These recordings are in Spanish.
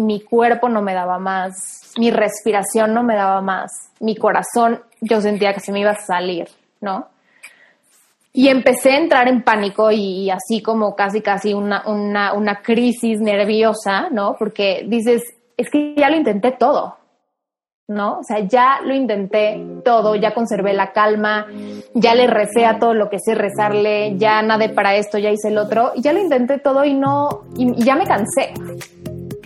mi cuerpo no me daba más, mi respiración no me daba más, mi corazón yo sentía que se me iba a salir, ¿no? Y empecé a entrar en pánico y, así como casi, casi una, una, crisis nerviosa, ¿no? Porque dices, es que ya lo intenté todo, ¿no? O sea, ya lo intenté todo, ya conservé la calma, ya le recé a todo lo que sé rezarle, ya nadé para esto, ya hice el otro, y ya lo intenté todo y no, y ya me cansé.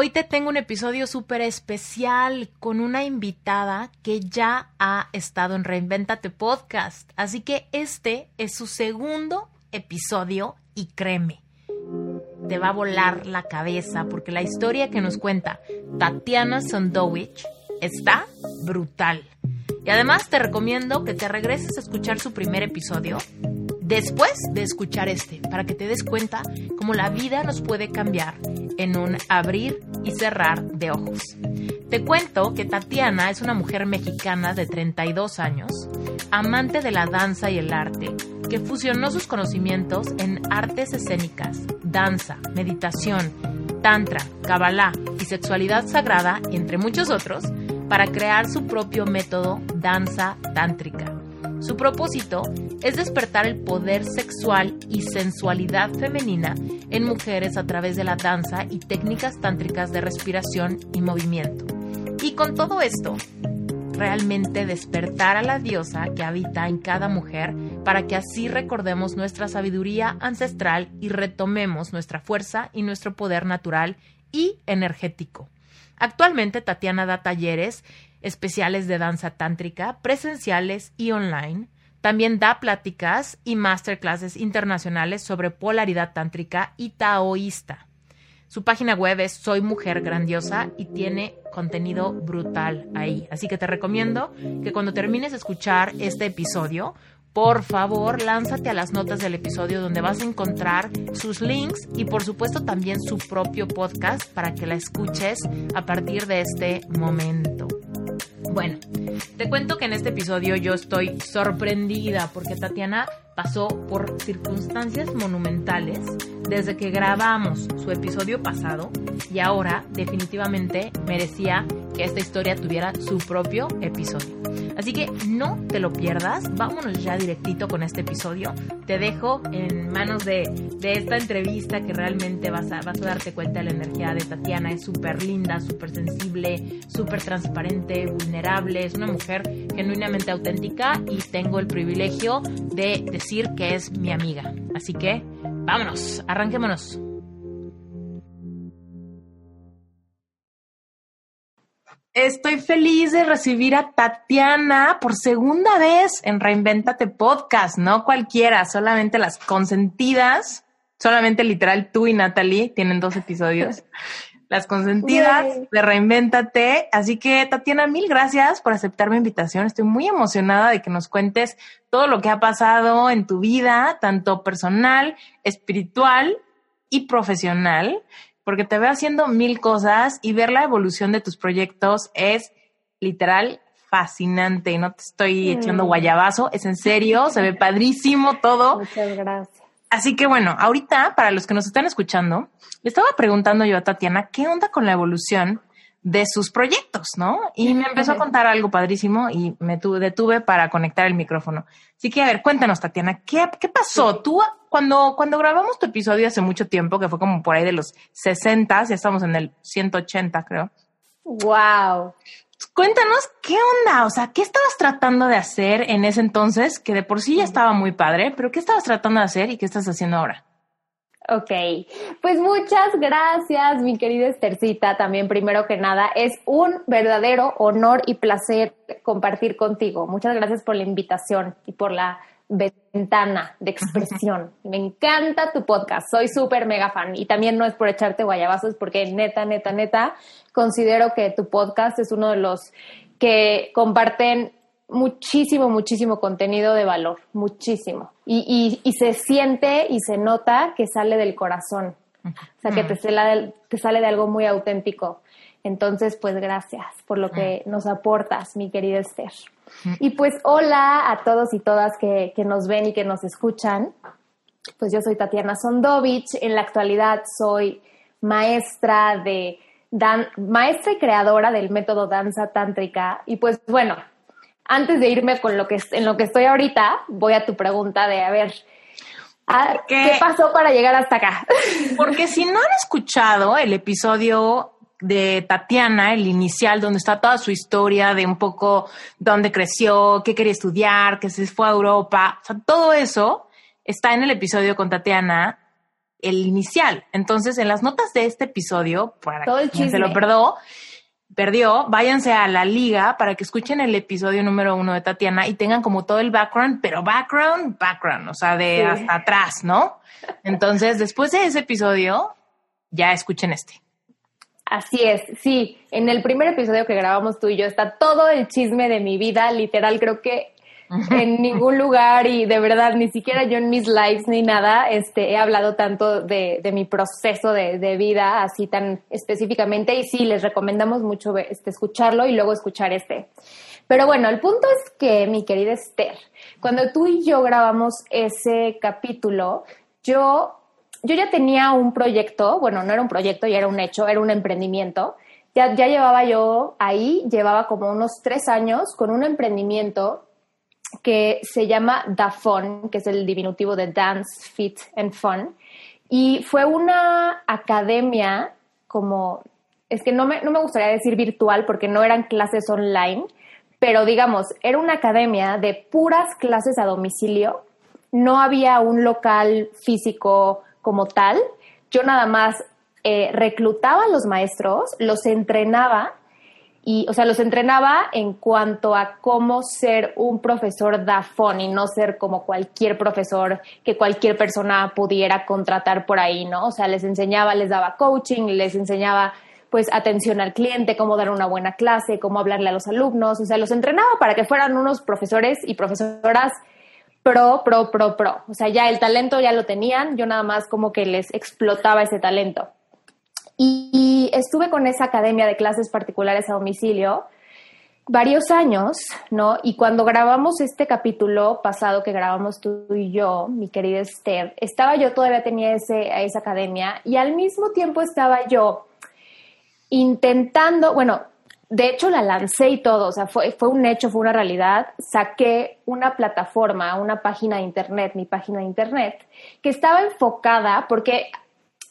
Hoy te tengo un episodio súper especial con una invitada que ya ha estado en Reinventate Podcast. Así que este es su segundo episodio y créeme, te va a volar la cabeza porque la historia que nos cuenta Tatiana Sondowich está brutal. Y además te recomiendo que te regreses a escuchar su primer episodio después de escuchar este, para que te des cuenta cómo la vida nos puede cambiar en un abrir y cerrar de ojos. Te cuento que Tatiana es una mujer mexicana de 32 años, amante de la danza y el arte, que fusionó sus conocimientos en artes escénicas, danza, meditación, tantra, kabbalah y sexualidad sagrada, entre muchos otros, para crear su propio método danza tántrica su propósito es despertar el poder sexual y sensualidad femenina en mujeres a través de la danza y técnicas tántricas de respiración y movimiento. Y con todo esto, realmente despertar a la diosa que habita en cada mujer para que así recordemos nuestra sabiduría ancestral y retomemos nuestra fuerza y nuestro poder natural y energético. Actualmente Tatiana da talleres especiales de danza tántrica, presenciales y online. También da pláticas y masterclasses internacionales sobre polaridad tántrica y taoísta. Su página web es Soy Mujer Grandiosa y tiene contenido brutal ahí. Así que te recomiendo que cuando termines de escuchar este episodio, por favor, lánzate a las notas del episodio donde vas a encontrar sus links y por supuesto también su propio podcast para que la escuches a partir de este momento. Bueno, te cuento que en este episodio yo estoy sorprendida porque Tatiana pasó por circunstancias monumentales desde que grabamos su episodio pasado y ahora definitivamente merecía que esta historia tuviera su propio episodio. Así que no te lo pierdas, vámonos ya directito con este episodio. Te dejo en manos de, esta entrevista que realmente vas a, vas a darte cuenta de la energía de Tatiana. Es súper linda, súper sensible, súper transparente, vulnerable. Es una mujer genuinamente auténtica y tengo el privilegio de decir que es mi amiga. Así que vámonos, arranquémonos. Estoy feliz de recibir a Tatiana por segunda vez en Reinventate Podcast, no cualquiera, solamente las consentidas, solamente literal tú y Natalie tienen dos episodios. Las consentidas de Reinventate. Así que, Tatiana, mil gracias por aceptar mi invitación. Estoy muy emocionada de que nos cuentes todo lo que ha pasado en tu vida, tanto personal, espiritual y profesional porque te veo haciendo mil cosas y ver la evolución de tus proyectos es literal fascinante. Y no te estoy mm. echando guayabazo, es en serio, se ve padrísimo todo. Muchas gracias. Así que bueno, ahorita, para los que nos están escuchando, le estaba preguntando yo a Tatiana, ¿qué onda con la evolución de sus proyectos, ¿no? Y me empezó a contar algo padrísimo y me detuve para conectar el micrófono. Así que, a ver, cuéntanos, Tatiana, ¿qué, qué pasó? Tú, cuando, cuando grabamos tu episodio hace mucho tiempo, que fue como por ahí de los 60, ya estamos en el 180, creo. Wow. cuéntanos qué onda, o sea, ¿qué estabas tratando de hacer en ese entonces, que de por sí ya estaba muy padre, pero qué estabas tratando de hacer y qué estás haciendo ahora? Ok, pues muchas gracias, mi querida Estercita. También, primero que nada, es un verdadero honor y placer compartir contigo. Muchas gracias por la invitación y por la ventana de expresión. Me encanta tu podcast, soy súper mega fan. Y también no es por echarte guayabazos, porque neta, neta, neta, considero que tu podcast es uno de los que comparten muchísimo, muchísimo contenido de valor, muchísimo. Y, y, se siente y se nota que sale del corazón, o sea, que te sale, te sale de algo muy auténtico. Entonces, pues gracias por lo que nos aportas, mi querida Esther. Y pues hola a todos y todas que, que nos ven y que nos escuchan. Pues yo soy Tatiana Sondovich, en la actualidad soy maestra de dan maestra y creadora del método danza tántrica y pues bueno, antes de irme con lo que en lo que estoy ahorita, voy a tu pregunta de a ver, ah, ¿qué pasó para llegar hasta acá? Porque si no han escuchado el episodio de Tatiana, el inicial, donde está toda su historia de un poco dónde creció, qué quería estudiar, que se fue a Europa, o sea, todo eso está en el episodio con Tatiana, el inicial. Entonces, en las notas de este episodio, para quien se lo perdó, perdió, váyanse a la liga para que escuchen el episodio número uno de Tatiana y tengan como todo el background, pero background, background, o sea, de hasta atrás, ¿no? Entonces, después de ese episodio, ya escuchen este. Así es, sí. En el primer episodio que grabamos tú y yo está todo el chisme de mi vida, literal, creo que en ningún lugar y de verdad ni siquiera yo en mis lives ni nada este, he hablado tanto de, mi proceso de, vida así tan específicamente y sí, les recomendamos mucho este, escucharlo y luego escuchar este. Pero bueno, el punto es que, mi querida Esther, cuando tú y yo grabamos ese capítulo, yo, yo ya tenía un proyecto, bueno, no era un proyecto, ya era un hecho, era un emprendimiento. Ya, ya llevaba yo ahí, llevaba como unos tres años con un emprendimiento que se llama DAFON, que es el diminutivo de Dance, Fit and Fun. Y fue una academia como, es que no me, no me gustaría decir virtual porque no eran clases online, pero digamos, era una academia de puras clases a domicilio. No había un local físico como tal. Yo nada más eh, reclutaba a los maestros, los entrenaba y, o sea, los entrenaba en cuanto a cómo ser un profesor DAFON y no ser como cualquier profesor que cualquier persona pudiera contratar por ahí, ¿no? O sea, les enseñaba, les daba coaching, les enseñaba pues atención al cliente, cómo dar una buena clase, cómo hablarle a los alumnos, o sea, los entrenaba para que fueran unos profesores y profesoras pro, pro, pro, pro. O sea, ya el talento ya lo tenían, yo nada más como que les explotaba ese talento. Y, estuve con esa academia de clases particulares a domicilio varios años, ¿no? Y cuando grabamos este capítulo pasado que grabamos tú y yo, mi querida Esther, estaba yo, todavía tenía ese, esa academia y al mismo tiempo estaba yo intentando, bueno, de hecho la lancé y todo, o sea, fue, fue un hecho, fue una realidad, saqué una plataforma, una página de internet, mi página de internet, que estaba enfocada, porque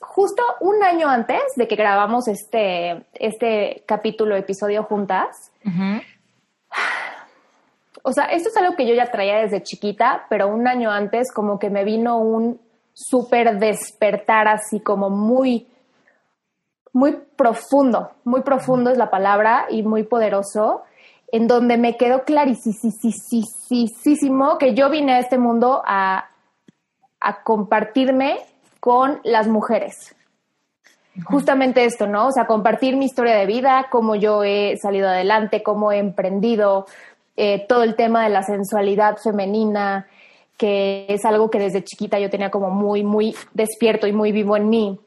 justo un año antes de que grabamos este, este capítulo, episodio juntas, o sea, esto es algo que yo ya traía desde chiquita, pero un año antes como que me vino un súper despertar así como muy, muy profundo, muy profundo es la palabra y muy poderoso, en donde me quedó clarísimo que yo vine a este mundo a, a compartirme con las mujeres. Justamente esto, ¿no? O sea, compartir mi historia de vida, cómo yo he salido adelante, cómo he emprendido, eh, todo el tema de la sensualidad femenina, que es algo que desde chiquita yo tenía como muy, muy despierto y muy vivo en mí.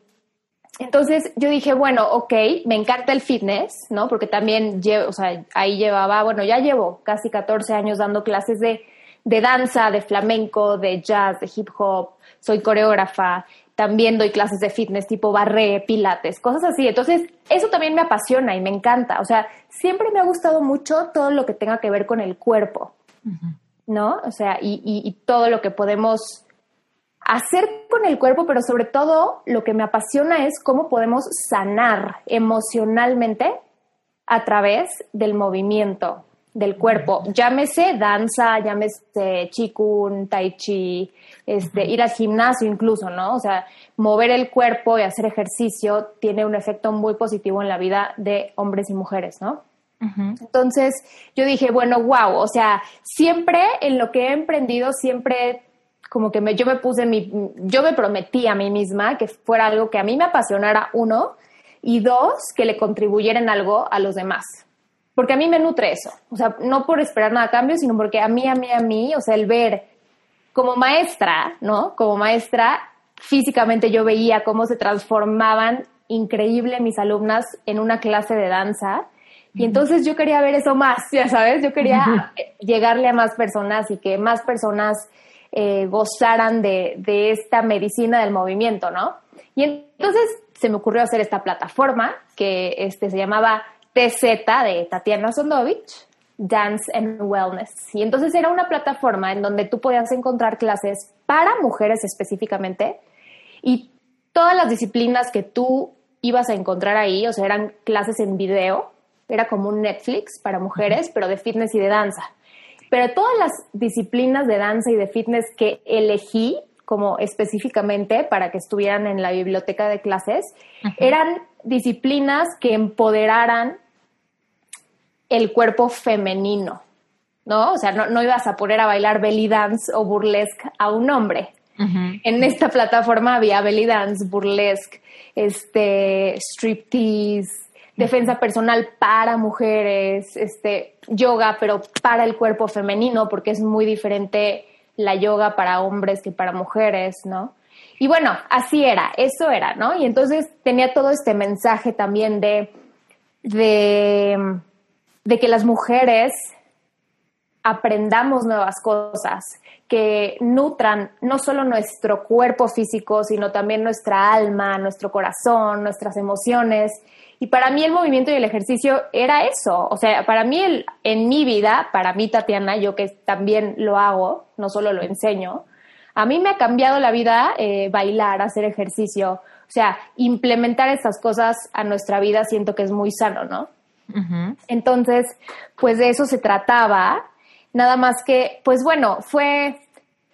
Entonces yo dije, bueno, ok, me encanta el fitness, ¿no? Porque también, o sea, ahí llevaba, bueno, ya llevo casi 14 años dando clases de, de danza, de flamenco, de jazz, de hip hop, soy coreógrafa, también doy clases de fitness tipo barré, pilates, cosas así. Entonces, eso también me apasiona y me encanta. O sea, siempre me ha gustado mucho todo lo que tenga que ver con el cuerpo, ¿no? O sea, y, y, todo lo que podemos hacer con el cuerpo, pero sobre todo lo que me apasiona es cómo podemos sanar emocionalmente a través del movimiento del cuerpo. Llámese danza, llámese chikun, tai chi, este, ir al gimnasio incluso, ¿no? O sea, mover el cuerpo y hacer ejercicio tiene un efecto muy positivo en la vida de hombres y mujeres, ¿no? Entonces yo dije, bueno, wow, o sea, siempre en lo que he emprendido, siempre como que me, yo me puse mi, yo me prometí a mí misma que fuera algo que a mí me apasionara, uno, y dos, que le contribuyera en algo a los demás. Porque a mí me nutre eso, o sea, no por esperar nada a cambio, sino porque a mí, a mí, a mí, o sea, el ver como maestra, ¿no? Como maestra, físicamente yo veía cómo se transformaban increíble mis alumnas en una clase de danza. Y entonces yo quería ver eso más, ya sabes, yo quería llegarle a más personas y que más personas eh, gozaran de, de, esta medicina del movimiento, ¿no? Y entonces se me ocurrió hacer esta plataforma que este, se llamaba TZ de Tatiana Sondovich, Dance and Wellness. Y entonces era una plataforma en donde tú podías encontrar clases para mujeres específicamente y todas las disciplinas que tú ibas a encontrar ahí, o sea, eran clases en video, era como un Netflix para mujeres, pero de fitness y de danza. Pero todas las disciplinas de danza y de fitness que elegí como específicamente para que estuvieran en la biblioteca de clases, eran disciplinas que empoderaran el cuerpo femenino, ¿no? O sea, no, ibas a poner a bailar belly dance o burlesque a un hombre. En esta plataforma había belly dance, burlesque, este, striptease, defensa personal para mujeres, este, yoga, pero para el cuerpo femenino, porque es muy diferente la yoga para hombres que para mujeres, ¿no? Y bueno, así era, eso era, ¿no? Y entonces tenía todo este mensaje también de, de, de que las mujeres aprendamos nuevas cosas, que nutran no solo nuestro cuerpo físico, sino también nuestra alma, nuestro corazón, nuestras emociones. Y para mí el movimiento y el ejercicio era eso. O sea, para mí el, en mi vida, para mí Tatiana, yo que también lo hago, no solo lo enseño, a mí me ha cambiado la vida eh, bailar, hacer ejercicio. O sea, implementar estas cosas a nuestra vida siento que es muy sano, ¿no? Entonces, pues de eso se trataba Nada más que, pues bueno, fue,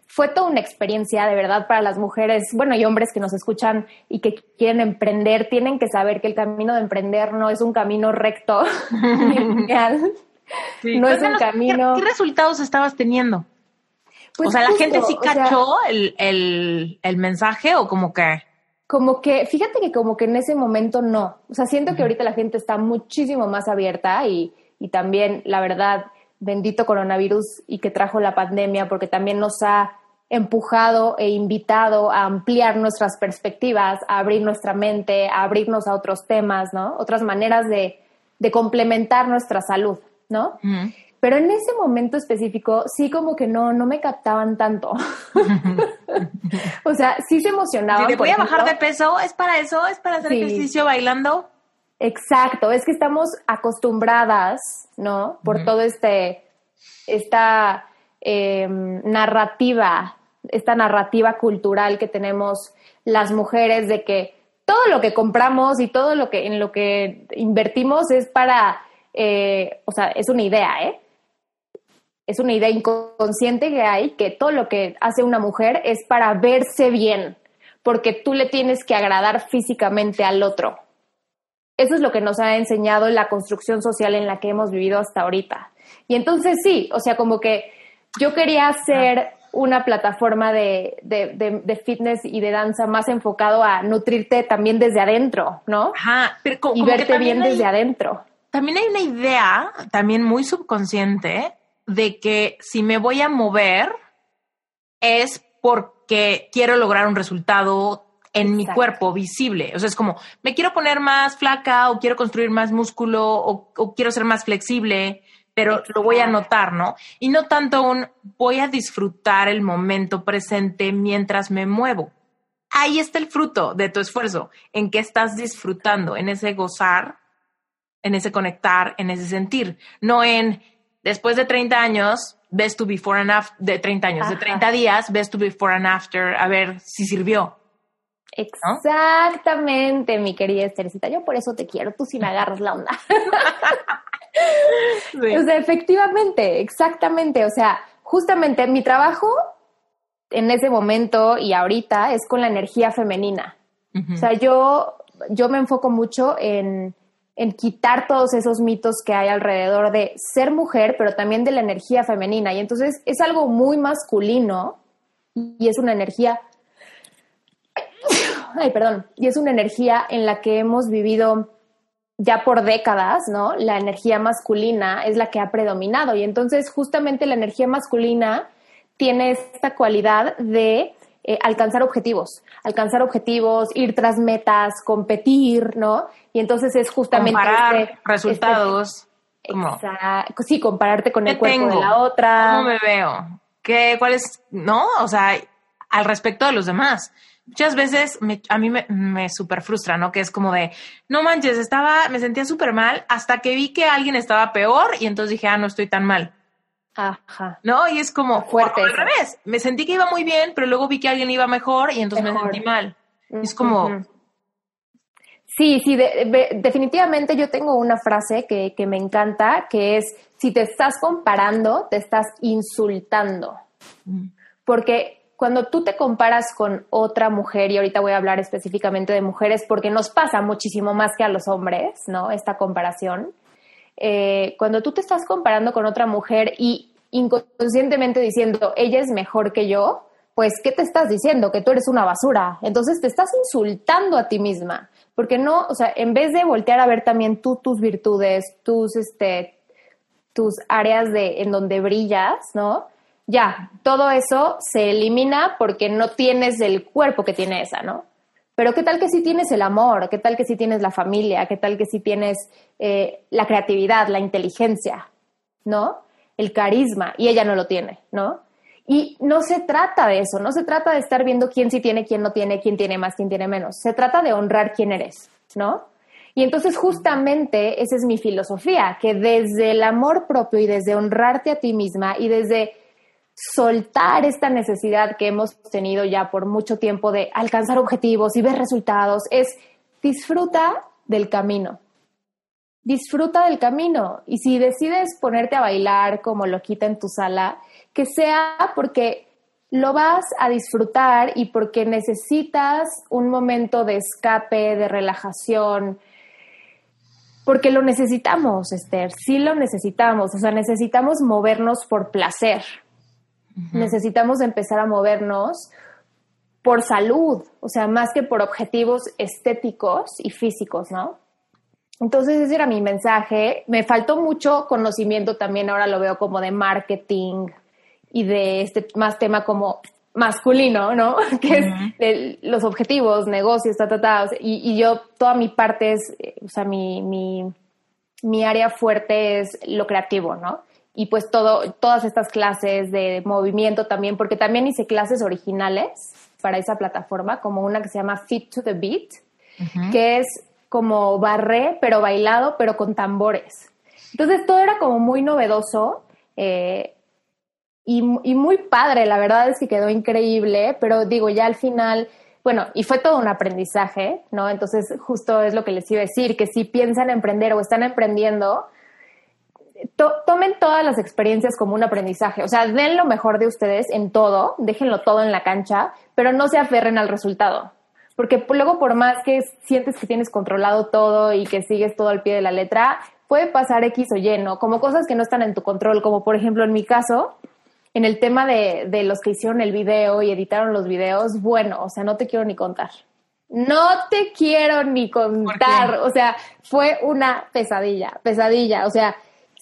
fue toda una experiencia de verdad para las mujeres, bueno, y hombres que nos escuchan y que quieren emprender, tienen que saber que el camino de emprender no es un camino recto, No es un camino. ¿qué, resultados estabas teniendo? Pues o sea, ¿la gente sí cachó el, el, el, mensaje o como que...? Como que, fíjate que como que en ese momento no. O sea, siento que ahorita la gente está muchísimo más abierta y, y también, la verdad, bendito coronavirus y que trajo la pandemia, porque también nos ha empujado e invitado a ampliar nuestras perspectivas, a abrir nuestra mente, a abrirnos a otros temas, ¿no? Otras maneras de, complementar nuestra salud, ¿no? Pero en ese momento específico sí como que no, no me captaban tanto. o sea, sí se emocionaban. Si voy a bajar de peso, ¿es para eso? ¿Es para hacer ejercicio bailando? Exacto, es que estamos acostumbradas, ¿no? Por todo este, esta em, narrativa, esta narrativa cultural que tenemos las mujeres de que todo lo que compramos y todo lo que en lo que invertimos es para, eh, o sea, es una idea, ¿eh? Es una idea inconsciente que hay que todo lo que hace una mujer es para verse bien, porque tú le tienes que agradar físicamente al otro. Eso es lo que nos ha enseñado la construcción social en la que hemos vivido hasta ahorita. Y entonces sí, o sea, como que yo quería hacer una plataforma de, de, fitness y de danza más enfocado a nutrirte también desde adentro, ¿no? Ajá, pero como, y verte bien desde adentro. También hay una idea, también muy subconsciente, de que si me voy a mover es porque quiero lograr un resultado en mi cuerpo visible. O sea, es como, me quiero poner más flaca o quiero construir más músculo o, quiero ser más flexible, pero lo voy a notar, ¿no? Y no tanto un voy a disfrutar el momento presente mientras me muevo. Ahí está el fruto de tu esfuerzo, en que estás disfrutando, en ese gozar, en ese conectar, en ese sentir, no en después de 30 años ves tu before and after, de 30 años, de 30 días ves tu before and after, a ver si sirvió Exactamente, mi querida Estercita. Yo por eso te quiero, tú sí me agarras la onda. O sea, efectivamente, exactamente. O sea, justamente mi trabajo en ese momento y ahorita es con la energía femenina. O sea, yo, yo me enfoco mucho en, en quitar todos esos mitos que hay alrededor de ser mujer, pero también de la energía femenina. Y entonces es algo muy masculino y es una energía, ay, perdón, y es una energía en la que hemos vivido ya por décadas, ¿no? La energía masculina es la que ha predominado y entonces justamente la energía masculina tiene esta cualidad de eh, alcanzar objetivos, alcanzar objetivos, ir tras metas, competir, ¿no? Y entonces es justamente comparar este, resultados. Exacto, sí, compararte con el cuerpo de la otra. ¿Cómo me veo? ¿Qué, cuál es, no? O sea, al respecto de los demás muchas veces a mí me, me súper frustra, ¿no? Que es como de, no manches, estaba, me sentía súper mal hasta que vi que alguien estaba peor y entonces dije, ah, no estoy tan mal. Ajá. ¿No? Y es como fuerte. al revés. Me sentí que iba muy bien, pero luego vi que alguien iba mejor y entonces me sentí mal. Es como. Sí, sí, definitivamente yo tengo una frase que, que me encanta, que es, si te estás comparando, te estás insultando. Mm. Porque cuando tú te comparas con otra mujer, y ahorita voy a hablar específicamente de mujeres porque nos pasa muchísimo más que a los hombres, ¿no? Esta comparación. Eh, cuando tú te estás comparando con otra mujer y inconscientemente diciendo, ella es mejor que yo, pues, ¿qué te estás diciendo? Que tú eres una basura. Entonces te estás insultando a ti misma. Porque no, o sea, en vez de voltear a ver también tú tus virtudes, tus, este, tus áreas de, en donde brillas, ¿no? ya, todo eso se elimina porque no tienes el cuerpo que tiene esa, ¿no? Pero ¿qué tal que si tienes el amor? ¿Qué tal que si tienes la familia? ¿Qué tal que si tienes eh, la creatividad, la inteligencia, ¿no? El carisma, y ella no lo tiene, ¿no? Y no se trata de eso, no se trata de estar viendo quién sí tiene, quién no tiene, quién tiene más, quién tiene menos. Se trata de honrar quién eres, ¿no? Y entonces justamente esa es mi filosofía, que desde el amor propio y desde honrarte a ti misma y desde soltar esta necesidad que hemos tenido ya por mucho tiempo de alcanzar objetivos y ver resultados, es disfruta del camino. Disfruta del camino. Y si decides ponerte a bailar como lo quita en tu sala, que sea porque lo vas a disfrutar y porque necesitas un momento de escape, de relajación, porque lo necesitamos, Esther, sí lo necesitamos, o sea, necesitamos movernos por placer, Necesitamos empezar a movernos por salud, o sea, más que por objetivos estéticos y físicos, ¿no? Entonces ese era mi mensaje. Me faltó mucho conocimiento también, ahora lo veo como de marketing y de este más tema como masculino, ¿no? Que es los objetivos, negocios, ta, ta, ta. Y, y, yo, toda mi parte es, eh, o sea, mi, mi, mi área fuerte es lo creativo, ¿no? Y pues todo, todas estas clases de movimiento también, porque también hice clases originales para esa plataforma, como una que se llama Fit to the Beat, que es como barré, pero bailado, pero con tambores. Entonces todo era como muy novedoso eh, y, y muy padre, la verdad es que quedó increíble, pero digo, ya al final bueno, y fue todo un aprendizaje, ¿no? Entonces, justo es lo que les iba a decir, que si piensan emprender o están emprendiendo, tomen todas las experiencias como un aprendizaje. O sea, den lo mejor de ustedes en todo, déjenlo todo en la cancha, pero no se aferren al resultado. Porque luego, por más que sientes que tienes controlado todo y que sigues todo al pie de la letra, puede pasar X o Y, ¿no? Como cosas que no están en tu control, como por ejemplo en mi caso, en el tema de, de los que hicieron el video y editaron los videos, bueno, o sea, no te quiero ni contar. No te quiero ni contar. O sea, fue una pesadilla, pesadilla. O sea,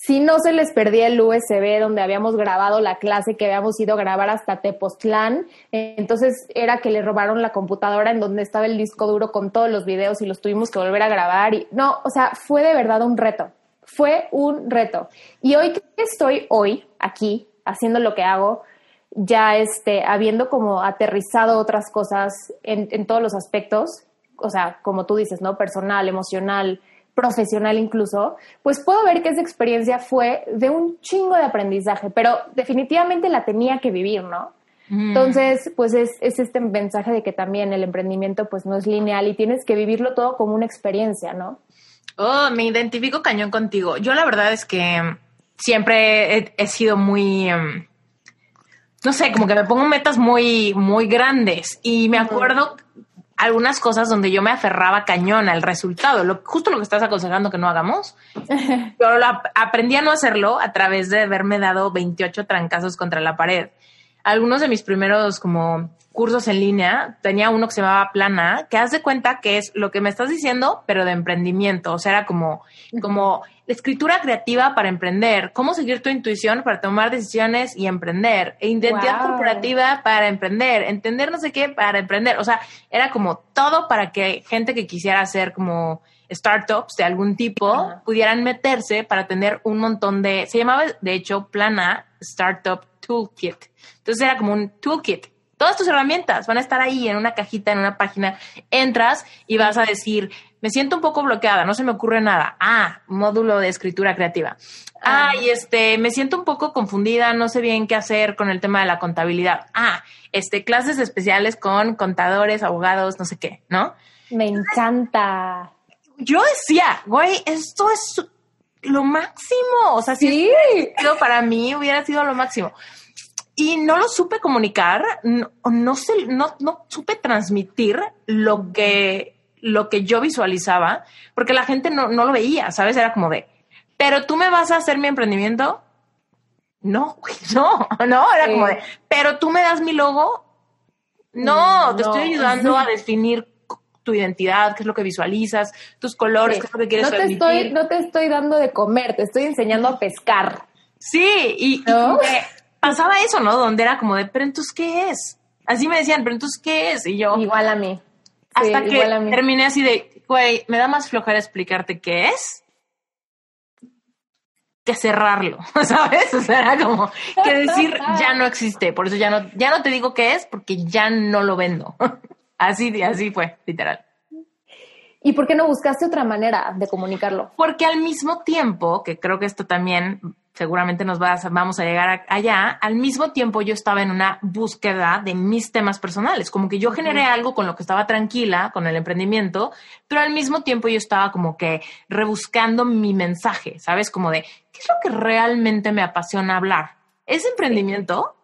si no se les perdía el USB donde habíamos grabado la clase que habíamos ido a grabar hasta Tepoztlán, entonces era que le robaron la computadora en donde estaba el disco duro con todos los videos y los tuvimos que volver a grabar. Y, no, o sea, fue de verdad un reto, fue un reto. Y hoy que estoy hoy aquí haciendo lo que hago, ya este, habiendo como aterrizado otras cosas en, en todos los aspectos, o sea, como tú dices, ¿no? Personal, emocional, profesional incluso, pues puedo ver que esa experiencia fue de un chingo de aprendizaje, pero definitivamente la tenía que vivir, ¿no? Entonces, pues es, es, este mensaje de que también el emprendimiento pues no es lineal y tienes que vivirlo todo como una experiencia, ¿no? Oh, me identifico cañón contigo. Yo la verdad es que siempre he, sido muy, em, no sé, como que me pongo metas muy, muy grandes y me acuerdo algunas cosas donde yo me aferraba cañón al resultado, lo, justo lo que estás aconsejando que no hagamos. Pero aprendí a no hacerlo a través de haberme dado 28 trancazos contra la pared. Algunos de mis primeros como cursos en línea, tenía uno que se llamaba Plana, que haz de cuenta que es lo que me estás diciendo, pero de emprendimiento. O sea, era como, como escritura creativa para emprender, cómo seguir tu intuición para tomar decisiones y emprender, e identidad corporativa para emprender, entender no sé qué para emprender. O sea, era como todo para que gente que quisiera hacer como startups de algún tipo pudieran meterse para tener un montón de, se llamaba de hecho Plana Startup Toolkit. Entonces era como un toolkit Todas tus herramientas van a estar ahí en una cajita, en una página. Entras y vas a decir, me siento un poco bloqueada, no se me ocurre nada. Ah, módulo de escritura creativa. Ah, y este, me siento un poco confundida, no sé bien qué hacer con el tema de la contabilidad. Ah, este, clases especiales con contadores, abogados, no sé qué, ¿no? Me encanta. Yo decía, güey, esto es lo máximo. O sea, si para mí hubiera sido lo máximo y no lo supe comunicar, no, no, sé, no, no supe transmitir lo que, lo que yo visualizaba, porque la gente no, no lo veía, ¿sabes? Era como de, pero tú me vas a hacer mi emprendimiento. No, no, no, era como de, pero tú me das mi logo. No, te estoy ayudando a definir tu identidad, qué es lo que visualizas, tus colores, qué es lo que quieres no te estoy No te estoy dando de comer, te estoy enseñando a pescar. Sí, y, pasaba eso, ¿no? Donde era como de, pero entonces, ¿qué es? Así me decían, pero entonces, ¿qué es? Y yo... Igual a mí. Hasta que terminé así de, güey, me da más flojera explicarte qué es que cerrarlo, ¿sabes? O sea, era como que decir ya no existe, por eso ya no, ya no te digo qué es porque ya no lo vendo. Así, así fue, literal. ¿Y por qué no buscaste otra manera de comunicarlo? Porque al mismo tiempo, que creo que esto también seguramente nos va vamos a llegar allá, al mismo tiempo yo estaba en una búsqueda de mis temas personales, como que yo generé algo con lo que estaba tranquila, con el emprendimiento, pero al mismo tiempo yo estaba como que rebuscando mi mensaje, ¿sabes? Como de, ¿qué es lo que realmente me apasiona hablar? ¿Es emprendimiento?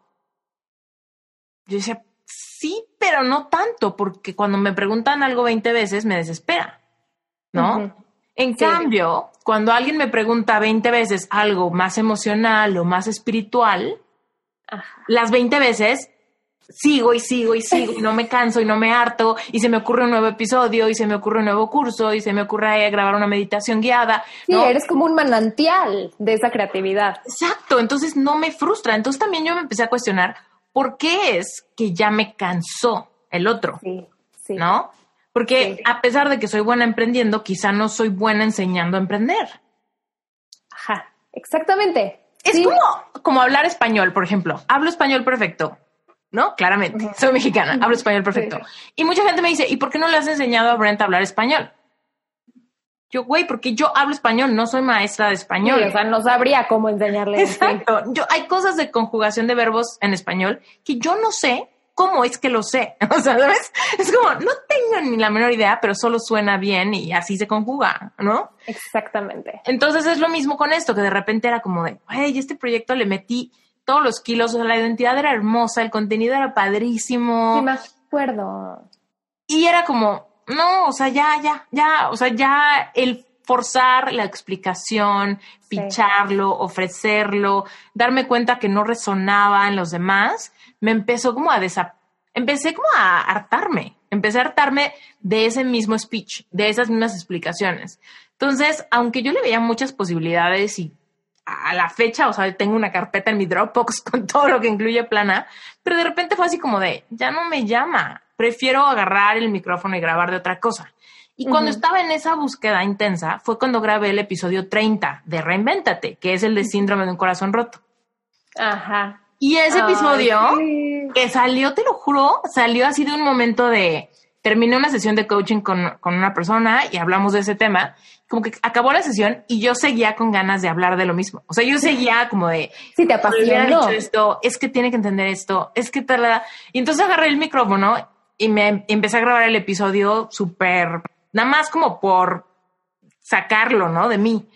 Yo decía, sí, pero no tanto, porque cuando me preguntan algo 20 veces me desespera, ¿no? En cambio, cuando alguien me pregunta 20 veces algo más emocional o más espiritual, las 20 veces sigo y sigo y sigo y no me canso y no me harto y se me ocurre un nuevo episodio y se me ocurre un nuevo curso y se me ocurre grabar una meditación guiada. Sí, eres como un manantial de esa creatividad. Exacto, entonces no me frustra. Entonces también yo me empecé a cuestionar por qué es que ya me cansó el otro. Sí, sí. ¿No? Porque a pesar de que soy buena emprendiendo, quizá no soy buena enseñando a emprender. Ajá, exactamente. Es como, como hablar español, por ejemplo. Hablo español perfecto, ¿no? Claramente. Soy mexicana, hablo español perfecto. Y mucha gente me dice, ¿y por qué no le has enseñado a Brent a hablar español? Yo, güey, porque yo hablo español, no soy maestra de español. o sea, no sabría cómo enseñarle. Exacto. Yo, hay cosas de conjugación de verbos en español que yo no sé ¿cómo es que lo sé? O sea, ¿sabes? Es como, no tengo ni la menor idea, pero solo suena bien y así se conjuga, ¿no? Exactamente. Entonces es lo mismo con esto, que de repente era como de, hey, este proyecto le metí todos los kilos, o sea, la identidad era hermosa, el contenido era padrísimo. Sí, me acuerdo. Y era como, no, o sea, ya, ya, ya, o sea, ya el forzar la explicación, picharlo, ofrecerlo, darme cuenta que no resonaba en los demás, me empezó como a desa empecé como a hartarme, empecé a hartarme de ese mismo speech, de esas mismas explicaciones. Entonces, aunque yo le veía muchas posibilidades y a la fecha, o sea, tengo una carpeta en mi Dropbox con todo lo que incluye plana, pero de repente fue así como de, ya no me llama, prefiero agarrar el micrófono y grabar de otra cosa. Y cuando estaba en esa búsqueda intensa, fue cuando grabé el episodio 30 de Reinvéntate, que es el de síndrome de un corazón roto. Ajá. Y ese episodio que salió, te lo juro, salió así de un momento de terminé una sesión de coaching con, con, una persona y hablamos de ese tema, como que acabó la sesión y yo seguía con ganas de hablar de lo mismo. O sea, yo seguía como de... Sí, te apasionó. esto, es que tiene que entender esto, es que tal... Y entonces agarré el micrófono y me empecé a grabar el episodio súper, nada más como por sacarlo, ¿no? De mí.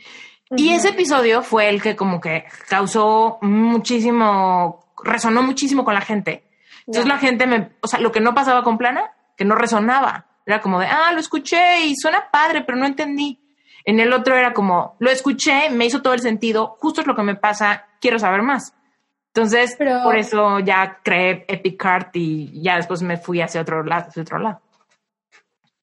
Y ese episodio fue el que como que causó muchísimo, resonó muchísimo con la gente. Entonces la gente me, o sea, lo que no pasaba con Plana, que no resonaba. Era como de, ah, lo escuché y suena padre, pero no entendí. En el otro era como, lo escuché, me hizo todo el sentido, justo es lo que me pasa, quiero saber más. Entonces, por eso ya creé Epic Card y ya después me fui hacia otro lado, hacia otro lado.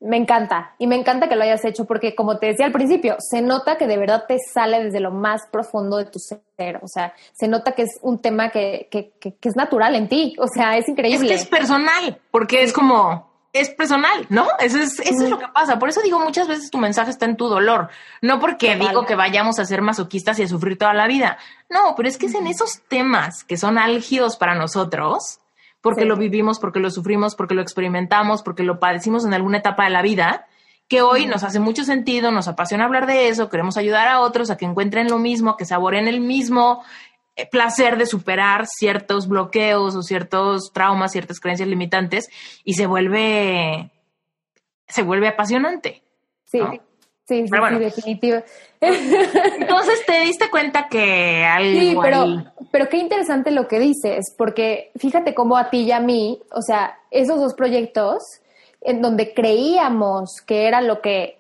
Me encanta y me encanta que lo hayas hecho porque como te decía al principio, se nota que de verdad te sale desde lo más profundo de tu ser, o sea, se nota que es un tema que, que, que, que es natural en ti, o sea, es increíble. Es que es personal, porque es como, es personal, ¿no? Eso es, eso es lo que pasa. Por eso digo, muchas veces tu mensaje está en tu dolor. No porque digo que vayamos a ser masoquistas y a sufrir toda la vida. No, pero es que es en esos temas que son álgidos para nosotros, porque lo vivimos, porque lo sufrimos, porque lo experimentamos, porque lo padecimos en alguna etapa de la vida, que hoy nos hace mucho sentido, nos apasiona hablar de eso, queremos ayudar a otros a que encuentren lo mismo, que saboren el mismo eh, placer de superar ciertos bloqueos o ciertos traumas, ciertas creencias limitantes y se vuelve se vuelve apasionante. Sí. Sí, sí, definitivo. Entonces te diste cuenta que algo Sí, pero, pero qué interesante lo que dices, porque fíjate cómo a ti y a mí, o sea, esos dos proyectos en donde creíamos que era lo que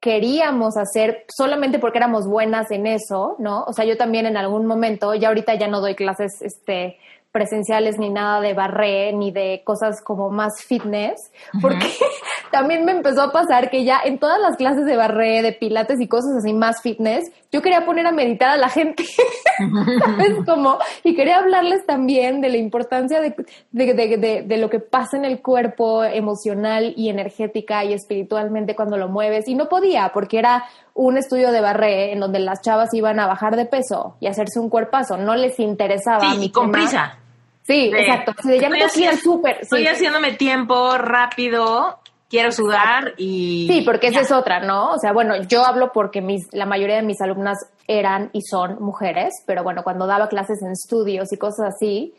queríamos hacer solamente porque éramos buenas en eso, ¿no? O sea, yo también en algún momento, ya ahorita ya no doy clases este, presenciales ni nada de barré ni de cosas como más fitness, porque también me empezó a pasar que ya en todas las clases de barré, de pilates y cosas así más fitness, yo quería poner a meditar a la gente, ¿sabes? Como, y quería hablarles también de la importancia de, de, de, de, lo que pasa en el cuerpo emocional y energética y espiritualmente cuando lo mueves, y no podía porque era un estudio de barré en donde las chavas iban a bajar de peso y hacerse un cuerpazo, no les interesaba. Sí, y con prisa. Sí, exacto. Si ya me súper. Estoy haciéndome tiempo rápido, quiero sudar y. Sí, porque esa es otra, ¿no? O sea, bueno, yo hablo porque mis, la mayoría de mis alumnas eran y son mujeres, pero bueno, cuando daba clases en estudios y cosas así,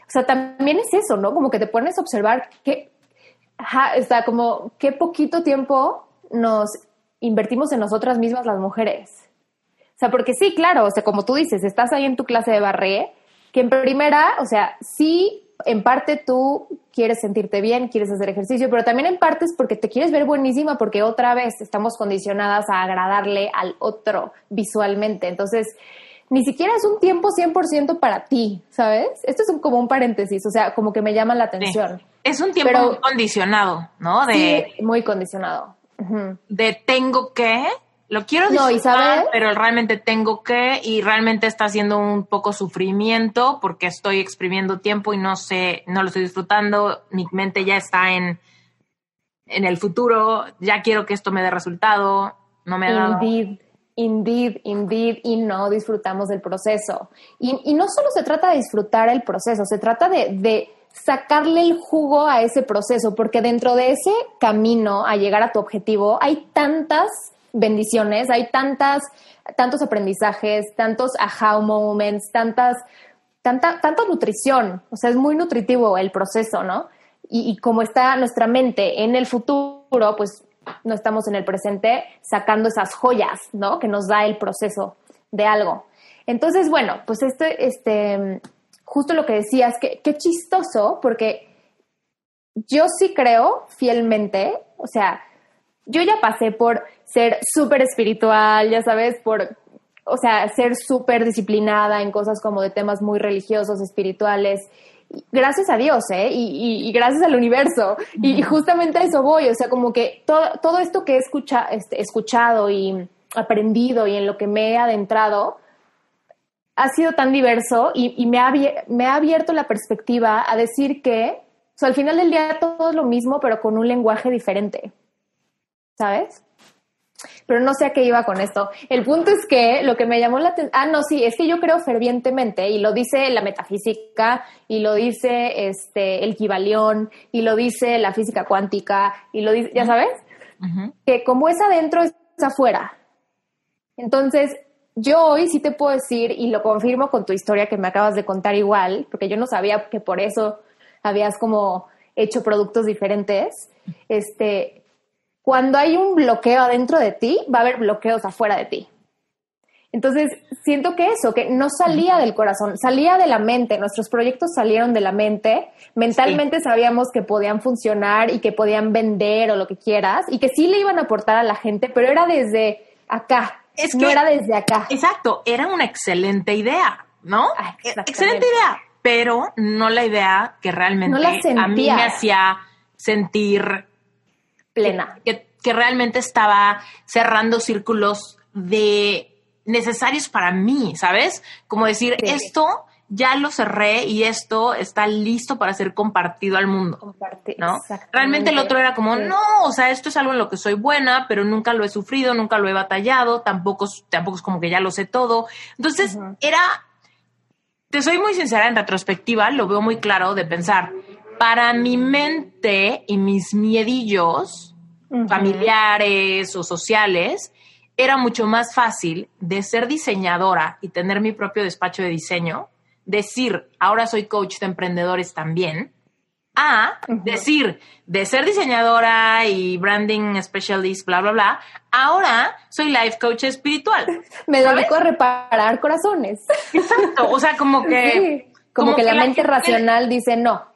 o sea, también es eso, ¿no? Como que te pones a observar que, está como, qué poquito tiempo nos invertimos en nosotras mismas las mujeres. O sea, porque sí, claro, o sea, como tú dices, estás ahí en tu clase de barré que en primera, o sea, sí, en parte tú quieres sentirte bien, quieres hacer ejercicio, pero también en parte es porque te quieres ver buenísima, porque otra vez estamos condicionadas a agradarle al otro visualmente. Entonces, ni siquiera es un tiempo 100% para ti, ¿sabes? Esto es como un paréntesis, o sea, como que me llama la atención. Es un tiempo muy condicionado, ¿no? De, sí, muy condicionado. De tengo que, lo quiero disfrutar, pero realmente tengo que y realmente está haciendo un poco sufrimiento porque estoy exprimiendo tiempo y no sé, no lo estoy disfrutando, mi mente ya está en, en el futuro, ya quiero que esto me dé resultado, no me ha dado. Indeed, indeed, indeed, y no disfrutamos del proceso. Y, y no solo se trata de disfrutar el proceso, se trata de, de sacarle el jugo a ese proceso, porque dentro de ese camino a llegar a tu objetivo hay tantas bendiciones, hay tantas, tantos aprendizajes, tantos aha moments, tantas, tanta, tanta nutrición, o sea, es muy nutritivo el proceso, ¿no? Y, como está nuestra mente en el futuro, pues no estamos en el presente sacando esas joyas, ¿no? Que nos da el proceso de algo. Entonces, bueno, pues este, este, justo lo que decías, que qué chistoso, porque yo sí creo fielmente, o sea, yo ya pasé por ser súper espiritual, ya sabes, por, o sea, ser súper disciplinada en cosas como de temas muy religiosos, espirituales. Gracias a Dios, ¿eh? Y, gracias al universo. Y, justamente a eso voy, o sea, como que todo, todo esto que he escucha, este, escuchado y aprendido y en lo que me he adentrado, ha sido tan diverso y, me, ha, me ha abierto la perspectiva a decir que, o sea, al final del día todo es lo mismo, pero con un lenguaje diferente. ¿sabes? Pero no sé a qué iba con esto. El punto es que lo que me llamó la atención, ah, no, sí, es que yo creo fervientemente, y lo dice la metafísica, y lo dice este, el Kibalión, y lo dice la física cuántica, y lo dice, ya sabes, que como es adentro, es afuera. Entonces, yo hoy sí te puedo decir, y lo confirmo con tu historia que me acabas de contar igual, porque yo no sabía que por eso habías como hecho productos diferentes, este, cuando hay un bloqueo adentro de ti, va a haber bloqueos afuera de ti. Entonces, siento que eso, que no salía del corazón, salía de la mente, nuestros proyectos salieron de la mente, mentalmente sabíamos que podían funcionar y que podían vender o lo que quieras, y que sí le iban a aportar a la gente, pero era desde acá, es que, no era desde acá. Exacto, era una excelente idea, ¿no? Ah, excelente idea, pero no la idea que realmente a mí me hacía sentir plena. Que, realmente estaba cerrando círculos de necesarios para mí, ¿sabes? Como decir, esto ya lo cerré y esto está listo para ser compartido al mundo. Compartir, ¿no? Realmente el otro era como, no, o sea, esto es algo en lo que soy buena, pero nunca lo he sufrido, nunca lo he batallado, tampoco, tampoco es como que ya lo sé todo. Entonces, era, te soy muy sincera en retrospectiva, lo veo muy claro de pensar, para mi mente y mis miedillos familiares o sociales, era mucho más fácil de ser diseñadora y tener mi propio despacho de diseño, decir, ahora soy coach de emprendedores también, a decir, de ser diseñadora y branding specialist, bla, bla, bla, ahora soy life coach espiritual. Me dedico a reparar corazones. Exacto, o sea, como que... como, que, la mente racional dice no.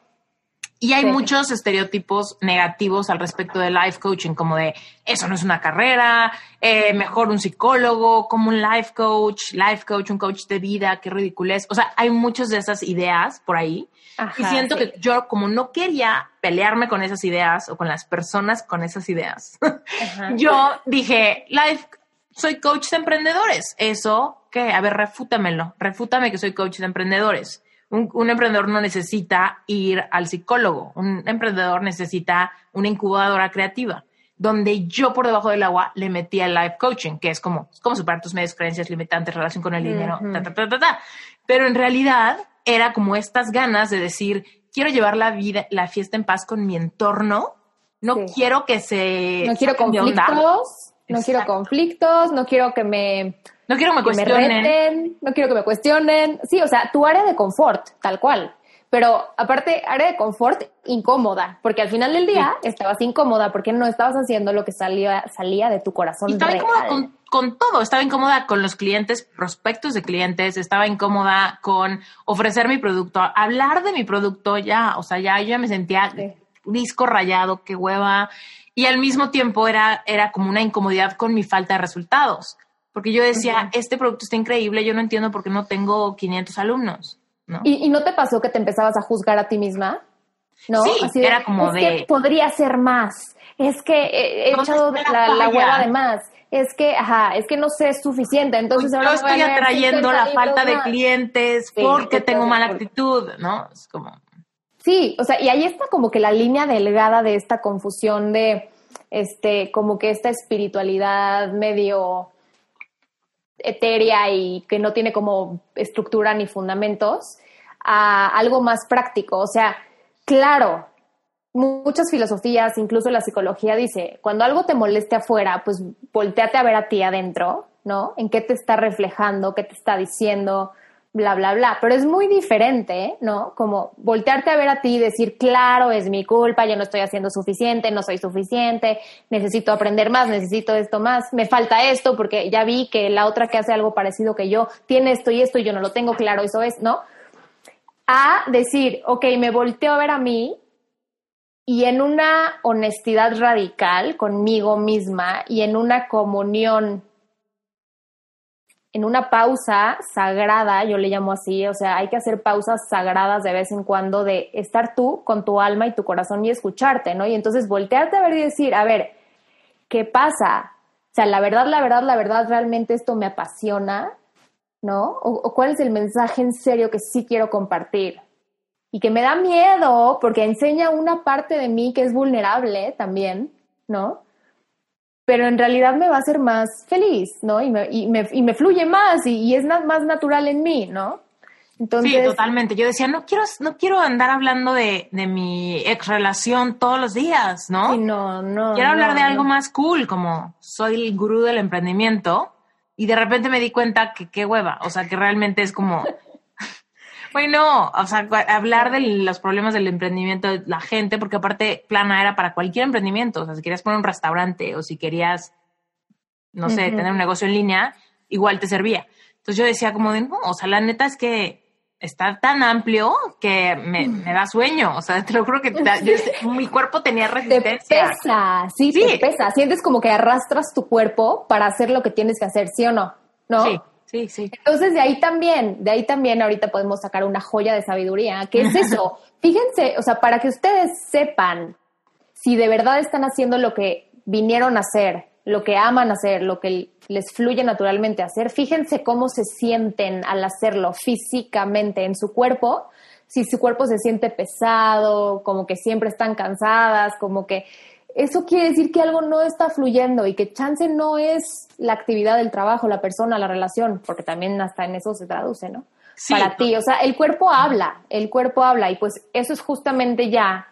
Y hay muchos estereotipos negativos al respecto de life coaching, como de eso no es una carrera, eh, mejor un psicólogo, como un life coach, life coach, un coach de vida, qué ridiculez. O sea, hay muchas de esas ideas por ahí. y siento que yo, como no quería pelearme con esas ideas o con las personas con esas ideas, yo dije, life, soy coach de emprendedores. Eso, ¿qué? A ver, refútamelo, refútame que soy coach de emprendedores un, emprendedor no necesita ir al psicólogo, un emprendedor necesita una incubadora creativa, donde yo por debajo del agua le metía el life coaching, que es como, como superar tus medios, creencias limitantes, relación con el dinero, ta, ta, ta, ta, Pero en realidad era como estas ganas de decir, quiero llevar la vida, la fiesta en paz con mi entorno, no quiero que se... No quiero conflictos, no quiero conflictos, no quiero que me no quiero que me cuestionen. no quiero que me cuestionen. Sí, o sea, tu área de confort, tal cual. Pero aparte, área de confort incómoda, porque al final del día estabas incómoda porque no estabas haciendo lo que salía, salía de tu corazón. estaba incómoda con, todo, estaba incómoda con los clientes, prospectos de clientes, estaba incómoda con ofrecer mi producto, hablar de mi producto ya, o sea, ya yo ya me sentía disco rayado, qué hueva, y al mismo tiempo era, era como una incomodidad con mi falta de resultados. Porque yo decía, este producto está increíble, yo no entiendo por qué no tengo 500 alumnos. ¿no? ¿Y, no te pasó que te empezabas a juzgar a ti misma? ¿No? Sí, era como de... Que podría ser más. Es que he echado la, la, hueva de más. Es que, ajá, es que no sé es suficiente. Entonces ahora yo estoy atrayendo la falta de clientes porque tengo mala actitud, ¿no? Es como... Sí, o sea, y ahí está como que la línea delgada de esta confusión de, este, como que esta espiritualidad medio etérea y que no tiene como estructura ni fundamentos a algo más práctico. O sea, claro, muchas filosofías, incluso la psicología dice, cuando algo te moleste afuera, pues volteate a ver a ti adentro, ¿no? En qué te está reflejando, qué te está diciendo, bla, bla, bla. Pero es muy diferente, ¿no? Como voltearte a ver a ti y decir, claro, es mi culpa, yo no estoy haciendo suficiente, no soy suficiente, necesito aprender más, necesito esto más, me falta esto porque ya vi que la otra que hace algo parecido que yo tiene esto y esto y yo no lo tengo claro, eso es, ¿no? A decir, ok, me volteo a ver a mí y en una honestidad radical conmigo misma y en una comunión en una pausa sagrada, yo le llamo así, o sea, hay que hacer pausas sagradas de vez en cuando de estar tú con tu alma y tu corazón y escucharte, ¿no? Y entonces voltearte a ver y decir, a ver, ¿qué pasa? O sea, la verdad, la verdad, la verdad, realmente esto me apasiona, ¿no? O, cuál es el mensaje en serio que sí quiero compartir. Y que me da miedo porque enseña una parte de mí que es vulnerable también, ¿no? Pero en realidad me va a hacer más feliz, ¿no? Y me, y me, y me fluye más y, y es más natural en mí, ¿no? Entonces, sí, totalmente. Yo decía, no quiero, no quiero andar hablando de, de mi ex relación todos los días, ¿no? Sí, no, no. Quiero hablar de algo más cool, como soy el gurú del emprendimiento, y de repente me di cuenta que qué hueva, o sea, que realmente es como, bueno, o sea, hablar de los problemas del emprendimiento de la gente, porque aparte plana era para cualquier emprendimiento, o sea, si querías poner un restaurante o si querías, no sé, tener un negocio en línea, igual te servía. Entonces yo decía como de, no, o sea, la neta es que está tan amplio que me, me, da sueño. O sea, te lo juro que mi cuerpo tenía resistencia. Te pesa, sí, sí, te pesa. Sientes como que arrastras tu cuerpo para hacer lo que tienes que hacer, ¿sí o no? ¿No? Sí. Sí, sí. Entonces, de ahí también, de ahí también ahorita podemos sacar una joya de sabiduría, que es eso. Fíjense, o sea, para que ustedes sepan si de verdad están haciendo lo que vinieron a hacer, lo que aman hacer, lo que les fluye naturalmente hacer, fíjense cómo se sienten al hacerlo físicamente en su cuerpo, si su cuerpo se siente pesado, como que siempre están cansadas, como que eso quiere decir que algo no está fluyendo y que chance no es la actividad del trabajo, la persona, la relación, porque también hasta en eso se traduce, ¿no? Para ti, o sea, el cuerpo habla, el cuerpo habla y pues eso es justamente ya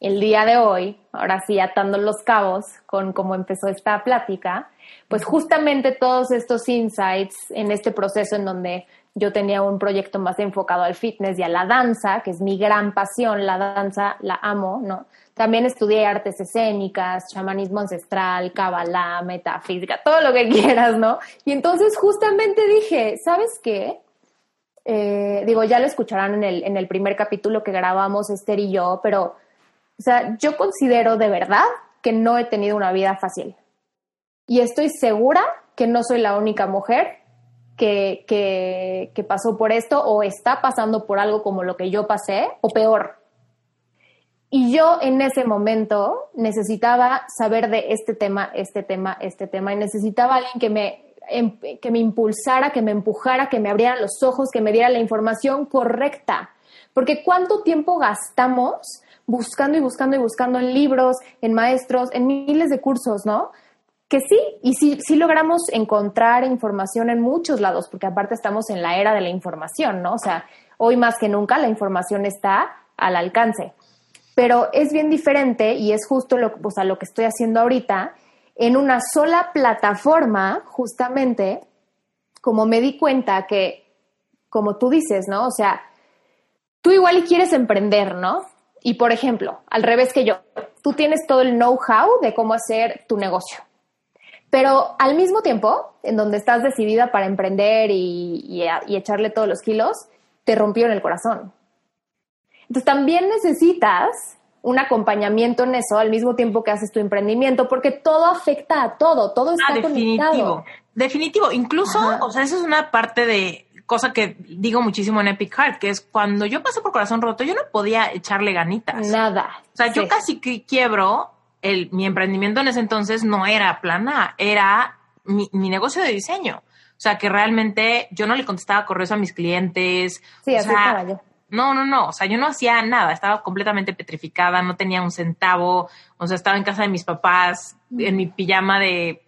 el día de hoy, ahora sí atando los cabos con cómo empezó esta plática, pues justamente todos estos insights en este proceso en donde yo tenía un proyecto más enfocado al fitness y a la danza, que es mi gran pasión, la danza la amo, ¿no? También estudié artes escénicas, chamanismo ancestral, cabalá, metafísica, todo lo que quieras, ¿no? Y entonces justamente dije, ¿sabes qué? Eh, digo, ya lo escucharán en el, en el primer capítulo que grabamos Esther y yo, pero o sea, yo considero de verdad que no he tenido una vida fácil. Y estoy segura que no soy la única mujer que, que, pasó por esto o está pasando por algo como lo que yo pasé o peor. Y yo en ese momento necesitaba saber de este tema, este tema, este tema, y necesitaba alguien que me, em, que me impulsara, que me empujara, que me abriera los ojos, que me diera la información correcta. Porque ¿cuánto tiempo gastamos buscando y buscando y buscando en libros, en maestros, en miles de cursos, ¿no? Que sí, y sí, sí logramos encontrar información en muchos lados, porque aparte estamos en la era de la información, ¿no? O sea, hoy más que nunca la información está al alcance. Pero es bien diferente y es justo lo, o sea, lo que estoy haciendo ahorita, en una sola plataforma, justamente, como me di cuenta que, como tú dices, ¿no? O sea, tú igual quieres emprender, ¿no? Y por ejemplo, al revés que yo, tú tienes todo el know-how de cómo hacer tu negocio. Pero al mismo tiempo, en donde estás decidida para emprender y, echarle todos los kilos, te rompió en el corazón. Entonces también necesitas un acompañamiento en eso al mismo tiempo que haces tu emprendimiento, porque todo afecta a todo, todo está ah, definitivo, conectado. Definitivo, incluso, o sea, eso es una parte de, cosa que digo muchísimo en Epic Heart, que es cuando yo pasé por corazón roto, yo no podía echarle ganitas. Nada. O sea, yo casi que quiebro, el, mi emprendimiento en ese entonces no era plana, era mi, negocio de diseño. O sea, que realmente yo no le contestaba correos a mis clientes. Sí, así estaba yo. No, no, no. O sea, yo no hacía nada. Estaba completamente petrificada, no tenía un centavo. O sea, estaba en casa de mis papás, en mi pijama de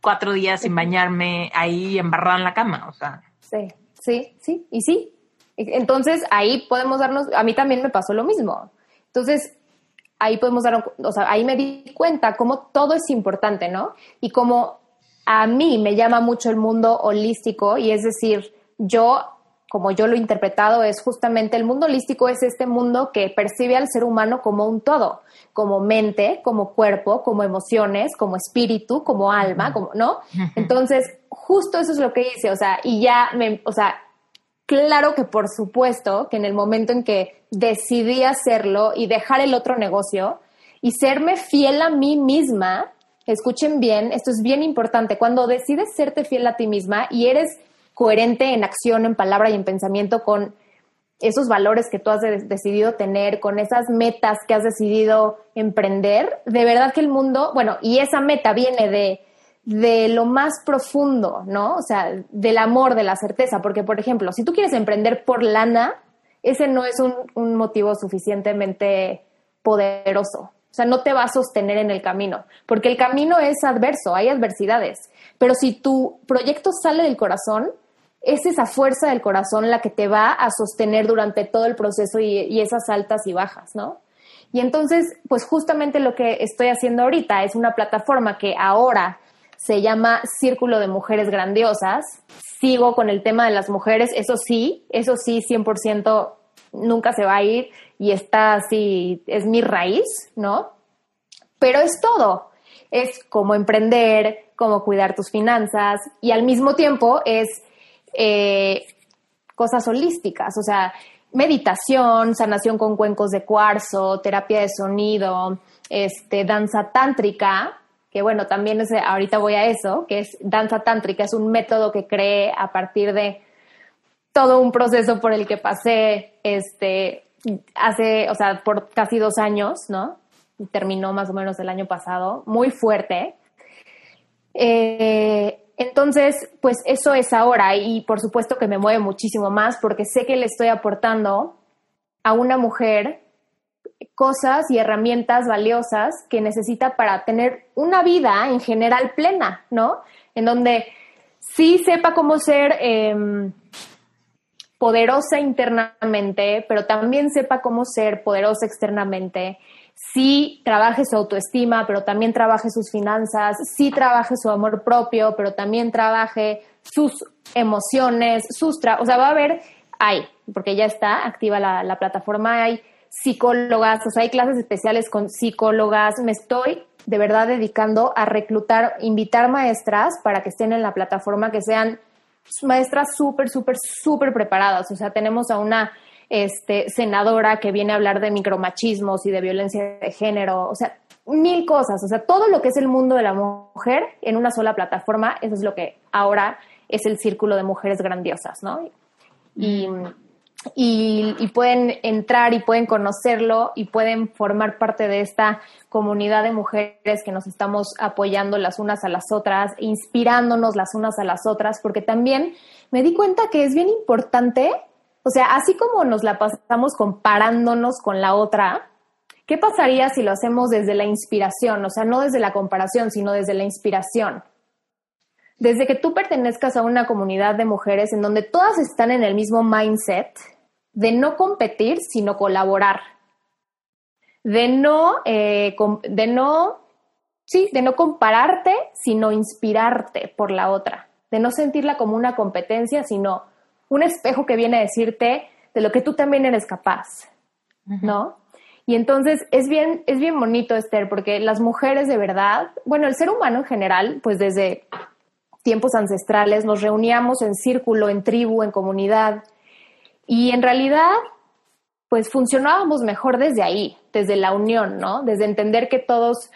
cuatro días sin bañarme, ahí embarrada en la cama. O sea. Sí, sí, sí, y sí. Entonces ahí podemos darnos, a mí también me pasó lo mismo. Entonces ahí podemos dar, o sea, ahí me di cuenta cómo todo es importante, ¿no? Y cómo a mí me llama mucho el mundo holístico y es decir, yo como yo lo he interpretado, es justamente el mundo holístico es este mundo que percibe al ser humano como un todo, como mente, como cuerpo, como emociones, como espíritu, como alma, como, ¿no? Entonces, justo eso es lo que hice, o sea, y ya me, o sea, claro que por supuesto que en el momento en que decidí hacerlo y dejar el otro negocio y serme fiel a mí misma, escuchen bien, esto es bien importante, cuando decides serte fiel a ti misma y eres coherente en acción, en palabra y en pensamiento con esos valores que tú has decidido tener, con esas metas que has decidido emprender, de verdad que el mundo, bueno, y esa meta viene de, de lo más profundo, ¿no? O sea, del amor, de la certeza, porque, por ejemplo, si tú quieres emprender por lana, ese no es un, motivo suficientemente poderoso, O sea, no te va a sostener en el camino, porque el camino es adverso, hay adversidades. Pero si tu proyecto sale del corazón, es esa fuerza del corazón la que te va a sostener durante todo el proceso y, y esas altas y bajas, ¿no? Y entonces, pues justamente lo que estoy haciendo ahorita es una plataforma que ahora se llama Círculo de Mujeres Grandiosas. Sigo con el tema de las mujeres, eso sí, eso sí, 100% nunca se va a ir y está así, es mi raíz, ¿no? Pero es todo, es cómo emprender, cómo cuidar tus finanzas y al mismo tiempo es eh, cosas holísticas, o sea, meditación, sanación con cuencos de cuarzo, terapia de sonido, este, danza tántrica, que bueno, también es, ahorita voy a eso, que es danza tántrica, es un método que creé a partir de todo un proceso por el que pasé, este, hace, o sea, por casi dos años, ¿no? Terminó más o menos el año pasado, muy fuerte. Eh, entonces, pues eso es ahora y por supuesto que me mueve muchísimo más porque sé que le estoy aportando a una mujer cosas y herramientas valiosas que necesita para tener una vida en general plena, ¿no? En donde sí sepa cómo ser em, poderosa internamente, pero también sepa cómo ser poderosa externamente sí trabaje su autoestima, pero también trabaje sus finanzas, sí trabaje su amor propio, pero también trabaje sus emociones, sus... o sea, va a haber, hay, porque ya está activa la, la plataforma, hay psicólogas, o sea, hay clases especiales con psicólogas, me estoy de verdad dedicando a reclutar, invitar maestras para que estén en la plataforma, que sean maestras súper, súper, súper preparadas. O sea, tenemos a una este, senadora que viene a hablar de micromachismos y de violencia de género, o sea, mil cosas, o sea, todo lo que es el mundo de la mujer en una sola plataforma, eso es lo que ahora es el círculo de mujeres grandiosas, ¿no? Y, y, pueden entrar y pueden conocerlo y pueden formar parte de esta comunidad de mujeres que nos estamos apoyando las unas a las otras, inspirándonos las unas a las otras, porque también me di cuenta que es bien importante o sea, así como nos la pasamos comparándonos con la otra, ¿qué pasaría si lo hacemos desde la inspiración? O sea, no desde la comparación, sino desde la inspiración. Desde que tú pertenezcas a una comunidad de mujeres en donde todas están en el mismo mindset de no competir, sino colaborar. De no, eh, de no, sí, de no compararte, sino inspirarte por la otra. De no sentirla como una competencia, sino un espejo que viene a decirte de lo que tú también eres capaz, ¿no? Y entonces es bien, es bien bonito, Esther, porque las mujeres de verdad, bueno, el ser humano en general, pues desde tiempos ancestrales nos reuníamos en círculo, en tribu, en comunidad, y en realidad, pues funcionábamos mejor desde ahí, desde la unión, ¿no? Desde entender que todos,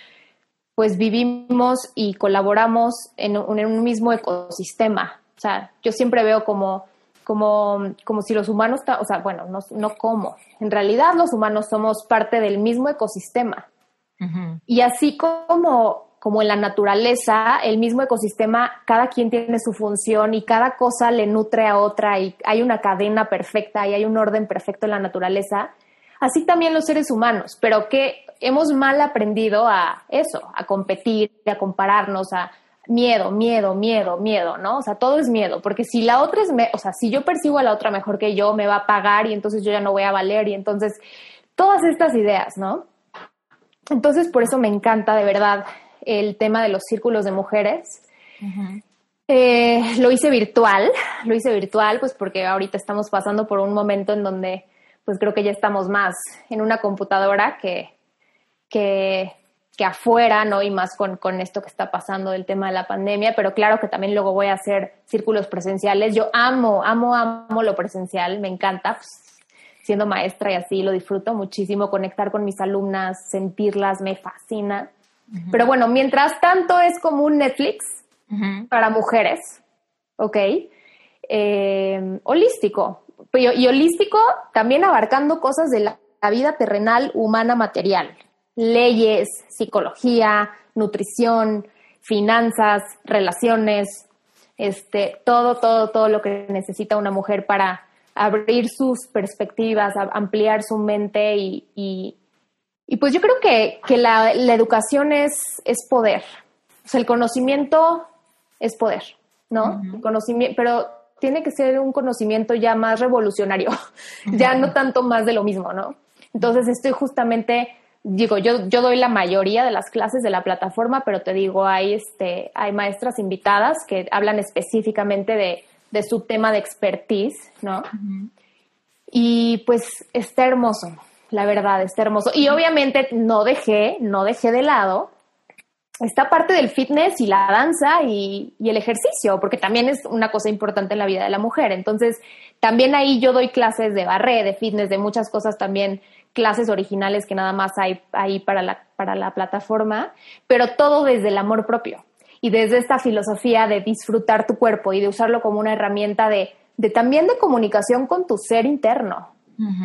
pues vivimos y colaboramos en un, en un mismo ecosistema. O sea, yo siempre veo como como, como si los humanos, o sea, bueno, no, no como, en realidad los humanos somos parte del mismo ecosistema. Y así como, como en la naturaleza, el mismo ecosistema, cada quien tiene su función y cada cosa le nutre a otra y hay una cadena perfecta y hay un orden perfecto en la naturaleza, así también los seres humanos, pero que hemos mal aprendido a eso, a competir, a compararnos, a, miedo, miedo, miedo, miedo, ¿no? O sea, todo es miedo, porque si la otra es, me o sea, si yo percibo a la otra mejor que yo, me va a pagar y entonces yo ya no voy a valer y entonces todas estas ideas, ¿no? Entonces, por eso me encanta de verdad el tema de los círculos de mujeres. Eh, lo hice virtual, lo hice virtual, pues porque ahorita estamos pasando por un momento en donde, pues creo que ya estamos más en una computadora que, que que afuera, ¿no? Y más con, con esto que está pasando del tema de la pandemia, pero claro que también luego voy a hacer círculos presenciales. Yo amo, amo, amo lo presencial, me encanta, pues, siendo maestra y así lo disfruto muchísimo, conectar con mis alumnas, sentirlas, me fascina. Pero bueno, mientras tanto es como un Netflix para mujeres, ¿ok? Eh, holístico. Y, holístico también abarcando cosas de la vida terrenal, humana, material leyes, psicología, nutrición, finanzas, relaciones, este, todo, todo, todo lo que necesita una mujer para abrir sus perspectivas, ampliar su mente y, Y pues yo creo que, que la, la, educación es, es poder. O sea, el conocimiento es poder, ¿no? el conocimiento, pero tiene que ser un conocimiento ya más revolucionario, ya no tanto más de lo mismo, ¿no? Entonces estoy justamente, digo, yo, yo doy la mayoría de las clases de la plataforma, pero te digo, hay, este, hay maestras invitadas que hablan específicamente de, de su tema de expertise, ¿no? Y pues está hermoso, la verdad, está hermoso. Y obviamente no dejé, no dejé de lado esta parte del fitness y la danza y, y, el ejercicio, porque también es una cosa importante en la vida de la mujer. Entonces, también ahí yo doy clases de barré, de fitness, de muchas cosas también, clases originales que nada más hay ahí para la, para la plataforma, pero todo desde el amor propio y desde esta filosofía de disfrutar tu cuerpo y de usarlo como una herramienta de, de también de comunicación con tu ser interno,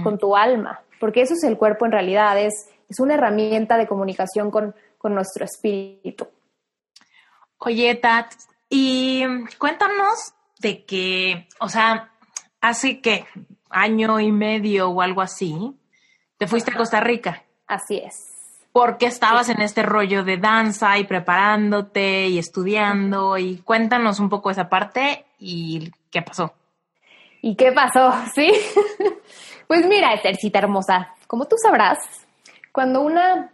con tu alma, porque eso es el cuerpo en realidad, es, es una herramienta de comunicación con, con nuestro espíritu. Oye, Tat, y cuéntanos de que, o sea, hace que año y medio o algo así, te fuiste a Costa Rica. Así es. Porque estabas en este rollo de danza y preparándote y estudiando y cuéntanos un poco esa parte y qué pasó. ¿Y qué pasó? Sí. Pues mira, Estercita hermosa, como tú sabrás, cuando una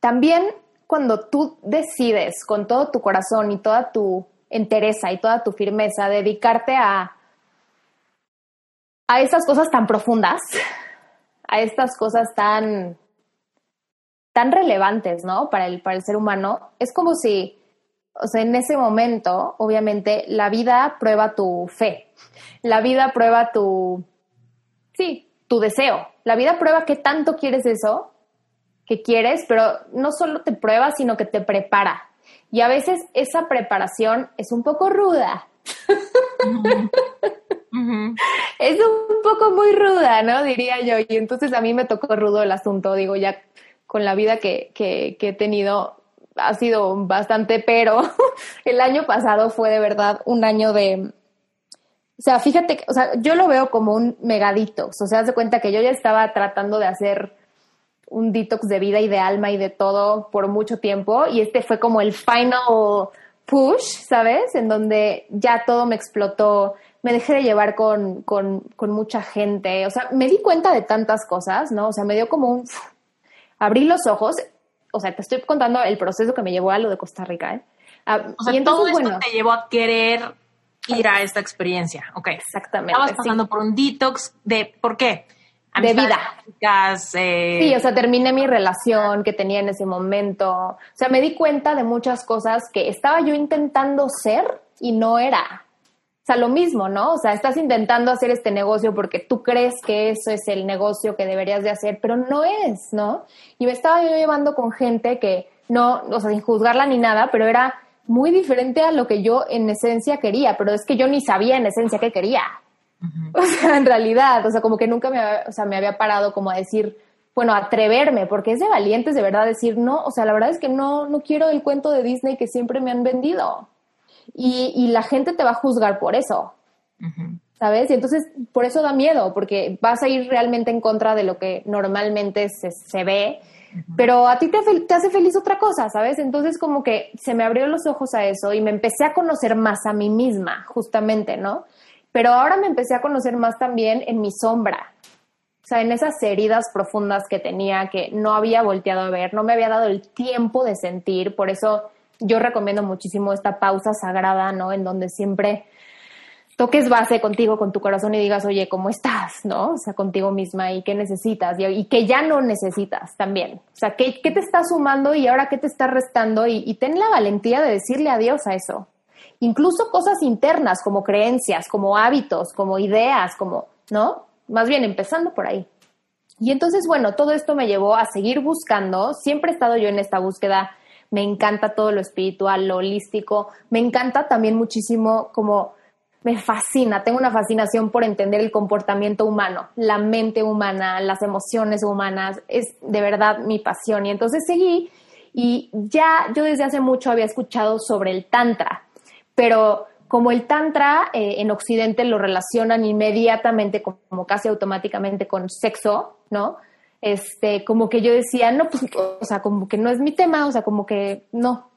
también cuando tú decides con todo tu corazón y toda tu entereza y toda tu firmeza dedicarte a, a esas cosas tan profundas, a estas cosas tan, tan relevantes, ¿no? Para el, para el ser humano, es como si, o sea, en ese momento, obviamente, la vida prueba tu fe, la vida prueba tu, sí, tu deseo, la vida prueba qué tanto quieres eso que quieres, pero no solo te prueba, sino que te prepara. Y a veces esa preparación es un poco ruda. Es un poco muy ruda, ¿no? Diría yo. Y entonces a mí me tocó rudo el asunto, digo, ya con la vida que, que, que he tenido ha sido bastante, pero el año pasado fue de verdad un año de, sea, fíjate, o sea, yo lo veo como un megadito, o sea, haz de cuenta que yo ya estaba tratando de hacer un detox de vida y de alma y de todo por mucho tiempo y este fue como el final push, ¿sabes? En donde ya todo me explotó, me dejé de llevar con, con, con mucha gente, o sea, me di cuenta de tantas cosas, ¿no? O sea, me dio como un... Abrí los ojos, o sea, te estoy contando el proceso que me llevó a lo de Costa Rica, ¿eh? Ah, o sea, y entonces, todo esto te llevó a querer ir a esta experiencia, ok. Exactamente. Estabas pasando por un detox de, ¿por qué? de vida. Eh, sí, o sea, terminé mi relación que tenía en ese momento. O sea, me di cuenta de muchas cosas que estaba yo intentando ser y no era. O sea, lo mismo, ¿no? O sea, estás intentando hacer este negocio porque tú crees que eso es el negocio que deberías de hacer, pero no es, ¿no? Y me estaba yo llevando con gente que no, o sea, sin juzgarla ni nada, pero era muy diferente a lo que yo en esencia quería, pero es que yo ni sabía en esencia qué quería. O sea, en realidad, o sea, como que nunca me, o sea, me había parado como a decir, bueno, atreverme, porque es de valientes de verdad decir, no, o sea, la verdad es que no, no quiero el cuento de Disney que siempre me han vendido. Y, y la gente te va a juzgar por eso. ¿Sabes? Y entonces, por eso da miedo, porque vas a ir realmente en contra de lo que normalmente se, se ve, pero a ti te, hace feliz otra cosa, ¿sabes? Entonces, como que se me abrió los ojos a eso y me empecé a conocer más a mí misma, justamente, ¿no? Pero ahora me empecé a conocer más también en mi sombra, o sea, en esas heridas profundas que tenía, que no había volteado a ver, no me había dado el tiempo de sentir, por eso yo recomiendo muchísimo esta pausa sagrada, ¿no? En donde siempre toques base contigo, con tu corazón y digas, oye, ¿cómo estás? ¿No? O sea, contigo misma y qué necesitas y, que ya no necesitas también. O sea, ¿qué, ¿qué, te está sumando y ahora qué te está restando? Y, y ten la valentía de decirle adiós a eso incluso cosas internas como creencias, como hábitos, como ideas, como, ¿no? Más bien empezando por ahí. Y entonces, bueno, todo esto me llevó a seguir buscando, siempre he estado yo en esta búsqueda, me encanta todo lo espiritual, lo holístico, me encanta también muchísimo como me fascina, tengo una fascinación por entender el comportamiento humano, la mente humana, las emociones humanas, es de verdad mi pasión. Y entonces seguí y ya yo desde hace mucho había escuchado sobre el Tantra, pero como el tantra eh, en Occidente lo relacionan inmediatamente, como casi automáticamente con sexo, ¿no? este, como que yo decía, no, pues, o sea, como que no es mi tema, o sea, como que no,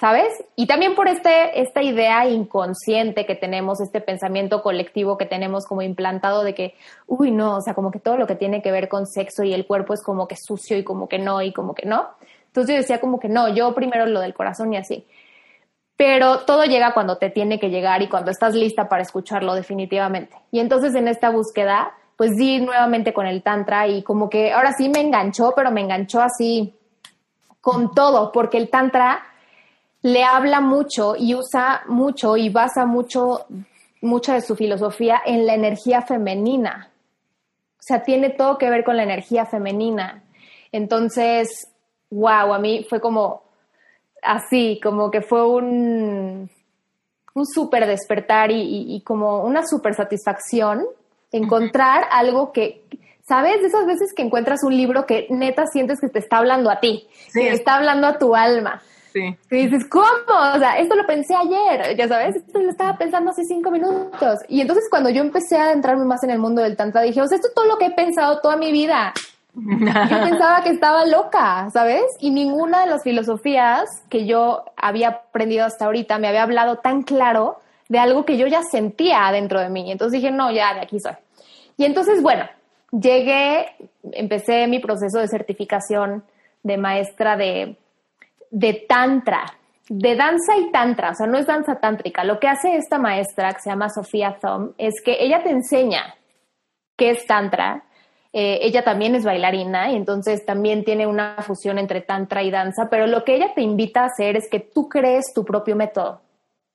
¿sabes? Y también por este, esta idea inconsciente que tenemos, este pensamiento colectivo que tenemos como implantado de que, uy, no, o sea, como que todo lo que tiene que ver con sexo y el cuerpo es como que sucio y como que no y como que no. Entonces yo decía como que no, yo primero lo del corazón y así. Pero todo llega cuando te tiene que llegar y cuando estás lista para escucharlo definitivamente. Y entonces en esta búsqueda, pues di nuevamente con el tantra y como que ahora sí me enganchó, pero me enganchó así con todo, porque el tantra le habla mucho y usa mucho y basa mucho, mucha de su filosofía en la energía femenina. O sea, tiene todo que ver con la energía femenina. Entonces, wow, a mí fue como así, como que fue un, un súper despertar y, como una súper satisfacción encontrar algo que, ¿sabes? De esas veces que encuentras un libro que neta sientes que te está hablando a ti, que está hablando a tu alma. Sí. Y dices, ¿cómo? O sea, esto lo pensé ayer, ya sabes, esto lo estaba pensando hace cinco minutos. Y entonces cuando yo empecé a adentrarme más en el mundo del tantra, dije, o sea, esto es todo lo que he pensado toda mi vida. Yo pensaba que estaba loca, ¿sabes? Y ninguna de las filosofías que yo había aprendido hasta ahorita me había hablado tan claro de algo que yo ya sentía dentro de mí. Entonces dije, no, ya de aquí soy. Y entonces, bueno, llegué, empecé mi proceso de certificación de maestra de de tantra, de danza y tantra, o sea, no es danza tántrica. Lo que hace esta maestra, que se llama Sofía Thom, es que ella te enseña qué es tantra. Eh, ella también es bailarina y entonces también tiene una fusión entre tantra y danza, pero lo que ella te invita a hacer es que tú crees tu propio método.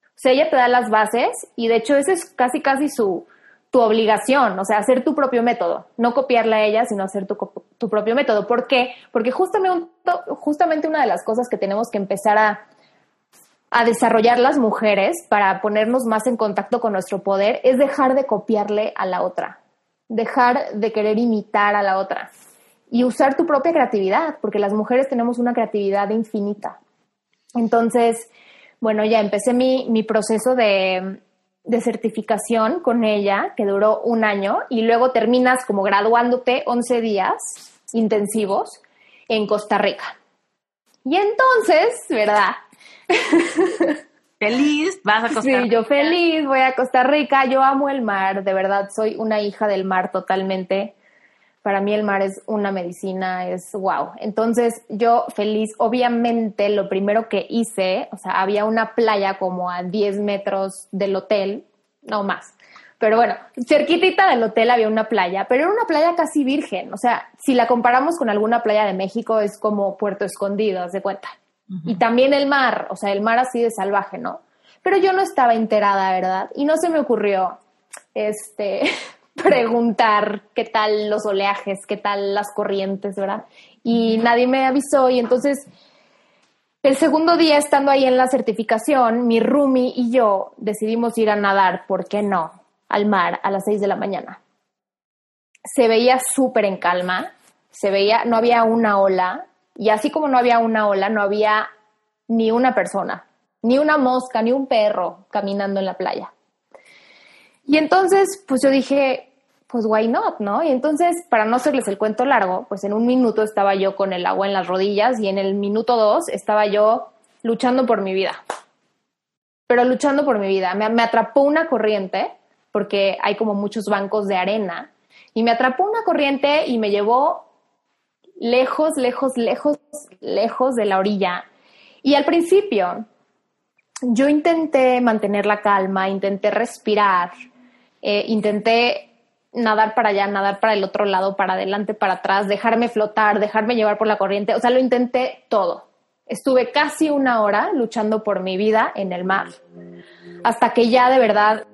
O sea, ella te da las bases y de hecho ese es casi casi su, tu obligación, o sea, hacer tu propio método, no copiarla a ella, sino hacer tu, tu propio método. ¿Por qué? Porque justamente, justamente una de las cosas que tenemos que empezar a, a desarrollar las mujeres para ponernos más en contacto con nuestro poder es dejar de copiarle a la otra, dejar de querer imitar a la otra y usar tu propia creatividad, porque las mujeres tenemos una creatividad infinita. Entonces, bueno, ya empecé mi, mi proceso de, de certificación con ella, que duró un año, y luego terminas como graduándote 11 días intensivos en Costa Rica. Y entonces, ¿verdad? Feliz, vas a Costa Rica. Sí, yo feliz, voy a Costa Rica, yo amo el mar, de verdad, soy una hija del mar totalmente. Para mí el mar es una medicina, es wow. Entonces yo feliz, obviamente lo primero que hice, o sea, había una playa como a 10 metros del hotel, no más. Pero bueno, cerquitita del hotel había una playa, pero era una playa casi virgen. O sea, si la comparamos con alguna playa de México, es como Puerto Escondido, haz de cuenta. Y también el mar, o sea, el mar así de salvaje, ¿no? Pero yo no estaba enterada, ¿verdad? Y no se me ocurrió, este, preguntar qué tal los oleajes, qué tal las corrientes, ¿verdad? Y nadie me avisó y entonces el segundo día estando ahí en la certificación, mi roomie y yo decidimos ir a nadar, ¿por qué no? Al mar a las seis de la mañana. Se veía súper en calma, se veía, no había una ola y así como no había una ola, no había ni una persona, ni una mosca, ni un perro caminando en la playa. Y entonces, pues yo dije, pues why not, ¿no? Y entonces, para no hacerles el cuento largo, pues en un minuto estaba yo con el agua en las rodillas y en el minuto dos estaba yo luchando por mi vida. Pero luchando por mi vida. Me, atrapó una corriente, porque hay como muchos bancos de arena, y me atrapó una corriente y me llevó lejos, lejos, lejos, lejos de la orilla. Y al principio, yo intenté mantener la calma, intenté respirar, eh, intenté nadar para allá, nadar para el otro lado, para adelante, para atrás, dejarme flotar, dejarme llevar por la corriente. O sea, lo intenté todo. Estuve casi una hora luchando por mi vida en el mar, hasta que ya de verdad...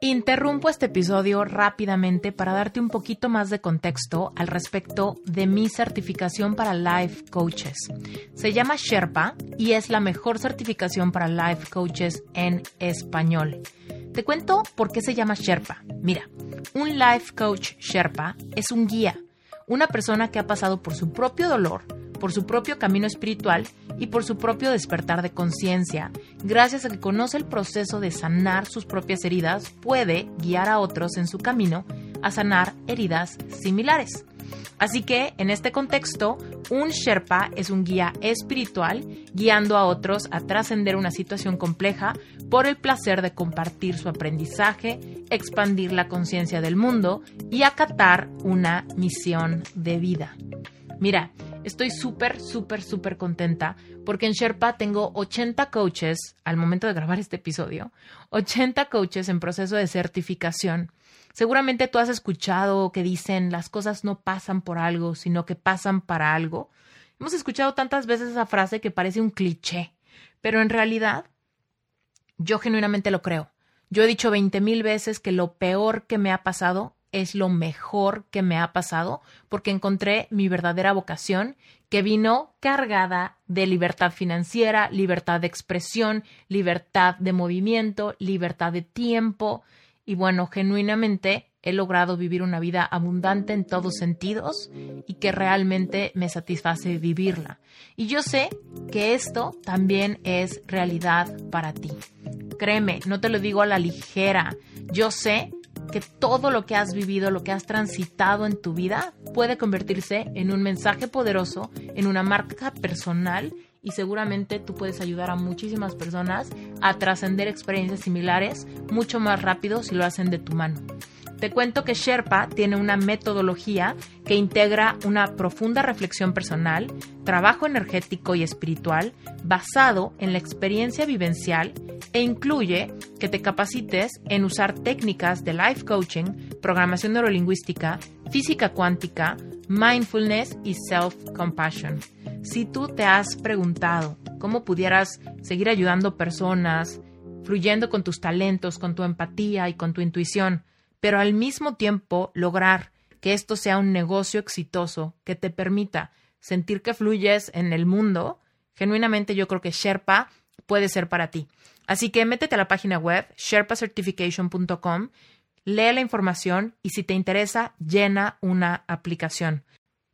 Interrumpo este episodio rápidamente para darte un poquito más de contexto al respecto de mi certificación para Life Coaches. Se llama Sherpa y es la mejor certificación para Life Coaches en español. Te cuento por qué se llama Sherpa. Mira, un life coach Sherpa es un guía, una persona que ha pasado por su propio dolor, por su propio camino espiritual y por su propio despertar de conciencia. Gracias a que conoce el proceso de sanar sus propias heridas, puede guiar a otros en su camino a sanar heridas similares. Así que, en este contexto, un Sherpa es un guía espiritual guiando a otros a trascender una situación compleja por el placer de compartir su aprendizaje, expandir la conciencia del mundo y acatar una misión de vida. Mira, estoy súper, súper, súper contenta porque en Sherpa tengo 80 coaches al momento de grabar este episodio, 80 coaches en proceso de certificación Seguramente tú has escuchado que dicen las cosas no pasan por algo, sino que pasan para algo. Hemos escuchado tantas veces esa frase que parece un cliché, pero en realidad yo genuinamente lo creo. Yo he dicho veinte mil veces que lo peor que me ha pasado es lo mejor que me ha pasado porque encontré mi verdadera vocación que vino cargada de libertad financiera, libertad de expresión, libertad de movimiento, libertad de tiempo, y bueno, genuinamente he logrado vivir una vida abundante en todos sentidos y que realmente me satisface vivirla. Y yo sé que esto también es realidad para ti. Créeme, no te lo digo a la ligera. Yo sé que todo lo que has vivido, lo que has transitado en tu vida, puede convertirse en un mensaje poderoso, en una marca personal y seguramente tú puedes ayudar a muchísimas personas a trascender experiencias similares mucho más rápido si lo hacen de tu mano. Te cuento que Sherpa tiene una metodología que integra una profunda reflexión personal, trabajo energético y espiritual basado en la experiencia vivencial e incluye que te capacites en usar técnicas de life coaching, programación neurolingüística, física cuántica, mindfulness y self-compassion. Si tú te has preguntado cómo pudieras seguir ayudando personas, fluyendo con tus talentos, con tu empatía y con tu intuición, pero al mismo tiempo lograr que esto sea un negocio exitoso que te permita sentir que fluyes en el mundo, genuinamente yo creo que Sherpa puede ser para ti. Así que métete a la página web sherpacertification.com, lee la información y si te interesa, llena una aplicación.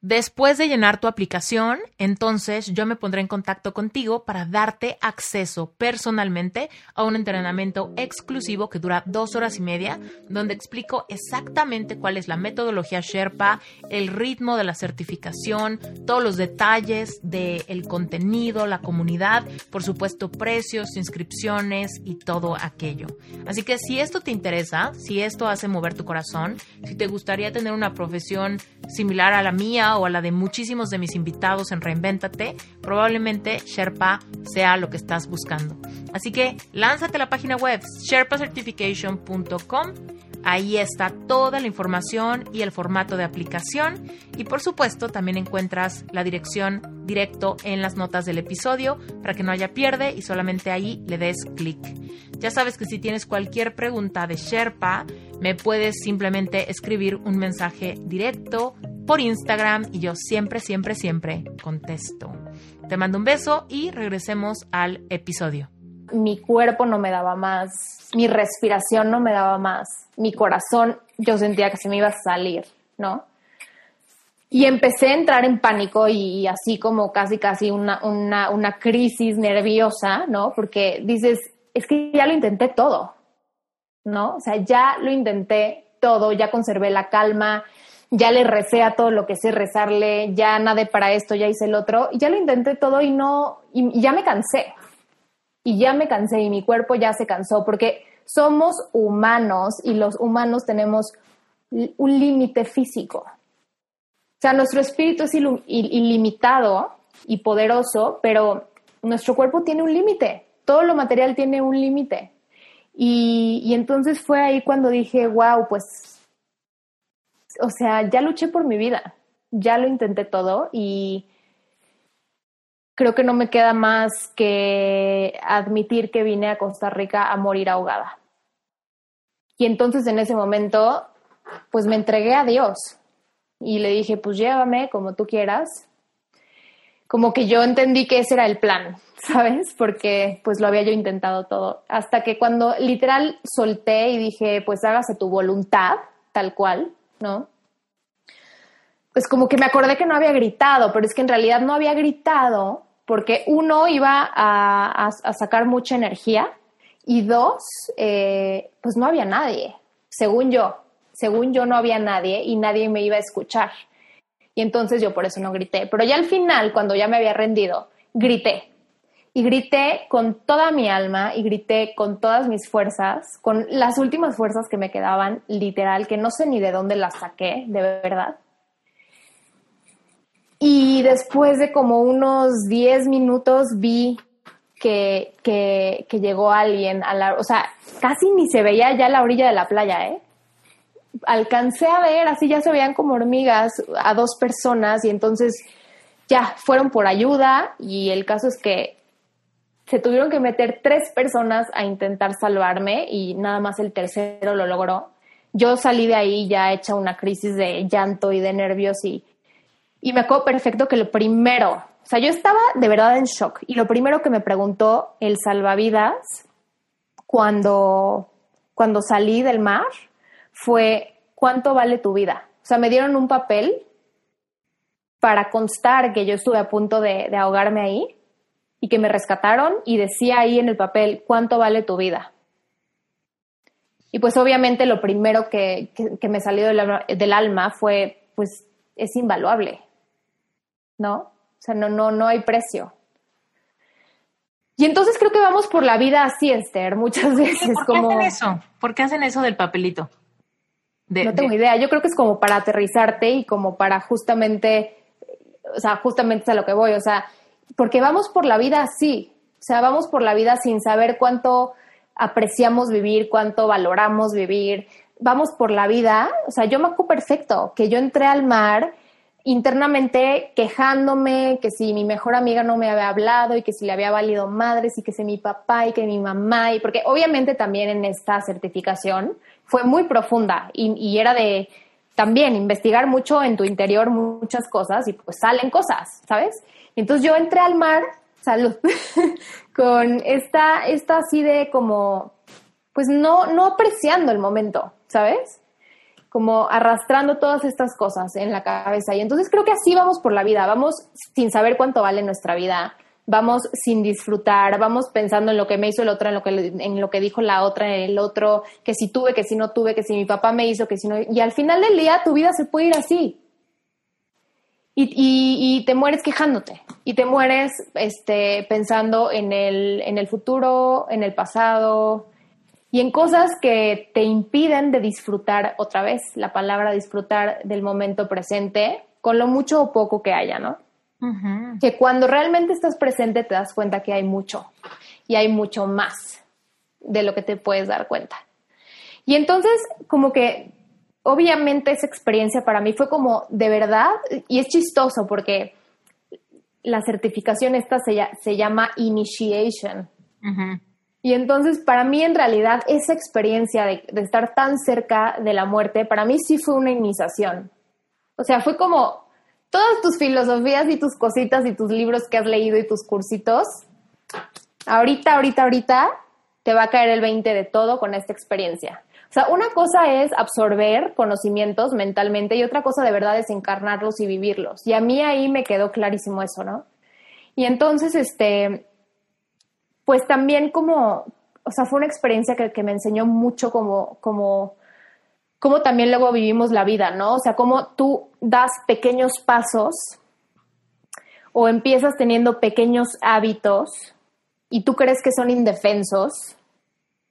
Después de llenar tu aplicación, entonces yo me pondré en contacto contigo para darte acceso personalmente a un entrenamiento exclusivo que dura dos horas y media, donde explico exactamente cuál es la metodología Sherpa, el ritmo de la certificación, todos los detalles del contenido, la comunidad, por supuesto precios, inscripciones y todo aquello. Así que si esto te interesa, si esto hace mover tu corazón, si te gustaría tener una profesión similar a la mía, o a la de muchísimos de mis invitados en Reinvéntate, probablemente Sherpa sea lo que estás buscando. Así que lánzate a la página web sherpacertification.com. Ahí está toda la información y el formato de aplicación. Y por supuesto, también encuentras la dirección directo en las notas del episodio para que no haya pierde y solamente ahí le des clic. Ya sabes que si tienes cualquier pregunta de Sherpa, me puedes simplemente escribir un mensaje directo por Instagram y yo siempre, siempre, siempre contesto. Te mando un beso y regresemos al episodio. Mi cuerpo no me daba más, mi respiración no me daba más, mi corazón yo sentía que se me iba a salir, ¿no? Y empecé a entrar en pánico y, así como casi, casi una, una, crisis nerviosa, ¿no? Porque dices, es que ya lo intenté todo, ¿no? O sea, ya lo intenté todo, ya conservé la calma, ya le recé a todo lo que sé rezarle, ya nadé para esto, ya hice el otro, y ya lo intenté todo y no, y, ya me cansé. Y ya me cansé y mi cuerpo ya se cansó porque somos humanos y los humanos tenemos un límite físico. O sea, nuestro espíritu es ilimitado y poderoso, pero nuestro cuerpo tiene un límite. Todo lo material tiene un límite. Y, y, entonces fue ahí cuando dije, wow, pues o sea, ya luché por mi vida, ya lo intenté todo y creo que no me queda más que admitir que vine a Costa Rica a morir ahogada. Y entonces en ese momento, pues me entregué a Dios y le dije, pues llévame como tú quieras. Como que yo entendí que ese era el plan, ¿sabes? Porque pues lo había yo intentado todo. Hasta que cuando literal solté y dije, pues hágase tu voluntad, tal cual, ¿no? Pues como que me acordé que no había gritado, pero es que en realidad no había gritado porque uno iba a, sacar mucha energía y dos, eh, pues no había nadie, según yo, según yo no había nadie y nadie me iba a escuchar. Y entonces yo por eso no grité. Pero ya al final, cuando ya me había rendido, grité. Y grité con toda mi alma y grité con todas mis fuerzas, con las últimas fuerzas que me quedaban, literal, que no sé ni de dónde las saqué, de verdad. Y después de como unos 10 minutos vi que, que, que, llegó alguien a la, o sea, casi ni se veía ya la orilla de la playa, ¿eh? Alcancé a ver, así ya se veían como hormigas a dos personas y entonces ya fueron por ayuda y el caso es que se tuvieron que meter tres personas a intentar salvarme y nada más el tercero lo logró. Yo salí de ahí ya hecha una crisis de llanto y de nervios y, y me acuerdo perfecto que lo primero, o sea, yo estaba de verdad en shock y lo primero que me preguntó el salvavidas cuando, cuando salí del mar fue, ¿cuánto vale tu vida? O sea, me dieron un papel para constar que yo estuve a punto de, de ahogarme ahí y que me rescataron y decía ahí en el papel, ¿cuánto vale tu vida? Y pues obviamente lo primero que, que, me salió del alma, del alma, fue, pues es invaluable, ¿no? O sea, no, no, no hay precio. Y entonces creo que vamos por la vida así, Esther, muchas veces. ¿Por qué hacen eso? ¿Por qué hacen eso del papelito? no tengo idea. Yo creo que es como para aterrizarte y como para justamente, o sea, justamente es a lo que voy. O sea, porque vamos por la vida así, o sea, vamos por la vida sin saber cuánto apreciamos vivir, cuánto valoramos vivir, vamos por la vida, o sea, yo me acuerdo perfecto que yo entré al mar internamente quejándome que si mi mejor amiga no me había hablado y que si le había valido madres y que si mi papá y que mi mamá y porque obviamente también en esta certificación fue muy profunda y, y era de también investigar mucho en tu interior muchas cosas y pues salen cosas, ¿sabes? Entonces yo entré al mar, salud, con esta, esta así de como, pues no, no apreciando el momento, ¿sabes? Como arrastrando todas estas cosas en la cabeza. Y entonces creo que así vamos por la vida, vamos sin saber cuánto vale nuestra vida, vamos sin disfrutar, vamos pensando en lo que me hizo el otro, en lo que, en lo que dijo la otra, en el otro, que si tuve, que si no tuve, que si mi papá me hizo, que si no. Y al final del día tu vida se puede ir así y, te mueres quejándote y te mueres este, pensando en el, en el futuro, en el pasado y en cosas que te impiden de disfrutar otra vez, la palabra disfrutar del momento presente, con lo mucho o poco que haya, ¿no? Que cuando realmente estás presente te das cuenta que hay mucho y hay mucho más de lo que te puedes dar cuenta. Y entonces, como que obviamente esa experiencia para mí fue como de verdad, y es chistoso porque la certificación esta se, se llama Initiation. Y entonces para mí en realidad esa experiencia de, de, estar tan cerca de la muerte, para mí sí fue una iniciación. O sea, fue como todas tus filosofías y tus cositas y tus libros que has leído y tus cursitos, ahorita, ahorita, ahorita te va a caer el 20 de todo con esta experiencia. O sea, una cosa es absorber conocimientos mentalmente y otra cosa de verdad es encarnarlos y vivirlos. Y a mí ahí me quedó clarísimo eso, ¿no? Y entonces, este, pues también como, o sea, fue una experiencia que, me enseñó mucho como, como, como también luego vivimos la vida, ¿no? O sea, cómo tú das pequeños pasos o empiezas teniendo pequeños hábitos y tú crees que son indefensos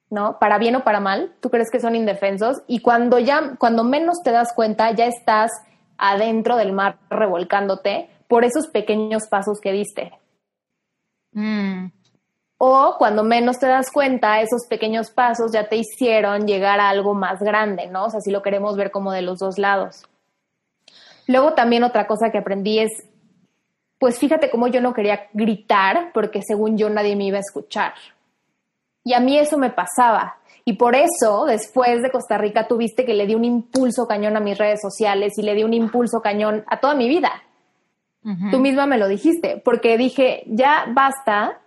¿no? Para bien o para mal, tú crees que son indefensos y cuando ya, cuando menos te das cuenta, ya estás adentro del mar revolcándote por esos pequeños pasos que diste. Mm. O cuando menos te das cuenta, esos pequeños pasos ya te hicieron llegar a algo más grande, ¿no? O sea, si lo queremos ver como de los dos lados. Luego también otra cosa que aprendí es, pues fíjate cómo yo no quería gritar porque según yo nadie me iba a escuchar. Y a mí eso me pasaba. Y por eso, después de Costa Rica, tuviste que le di un impulso cañón a mis redes sociales y le di un impulso cañón a toda mi vida. Tú misma me lo dijiste, porque dije, ya basta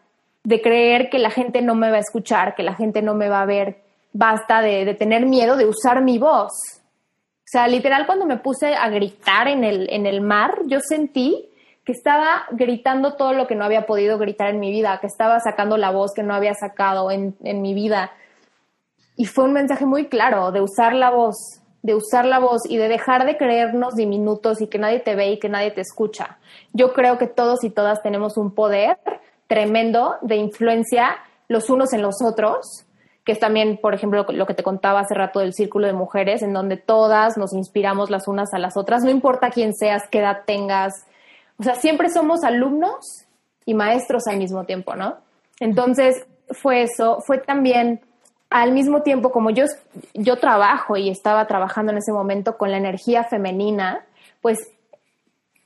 de creer que la gente no me va a escuchar, que la gente no me va a ver, basta de, de tener miedo de usar mi voz. O sea, literal, cuando me puse a gritar en el, en el mar, yo sentí que estaba gritando todo lo que no había podido gritar en mi vida, que estaba sacando la voz que no había sacado en, mi vida. Y fue un mensaje muy claro de usar la voz, de usar la voz y de dejar de creernos diminutos y que nadie te ve y que nadie te escucha. Yo creo que todos y todas tenemos un poder tremendo de influencia los unos en los otros, que es también, por ejemplo, lo que te contaba hace rato del círculo de mujeres, en donde todas nos inspiramos las unas a las otras, no importa quién seas, qué edad tengas, o sea, siempre somos alumnos y maestros al mismo tiempo, ¿no? Entonces, fue eso, fue también al mismo tiempo, como yo, yo trabajo y estaba trabajando en ese momento con la energía femenina, pues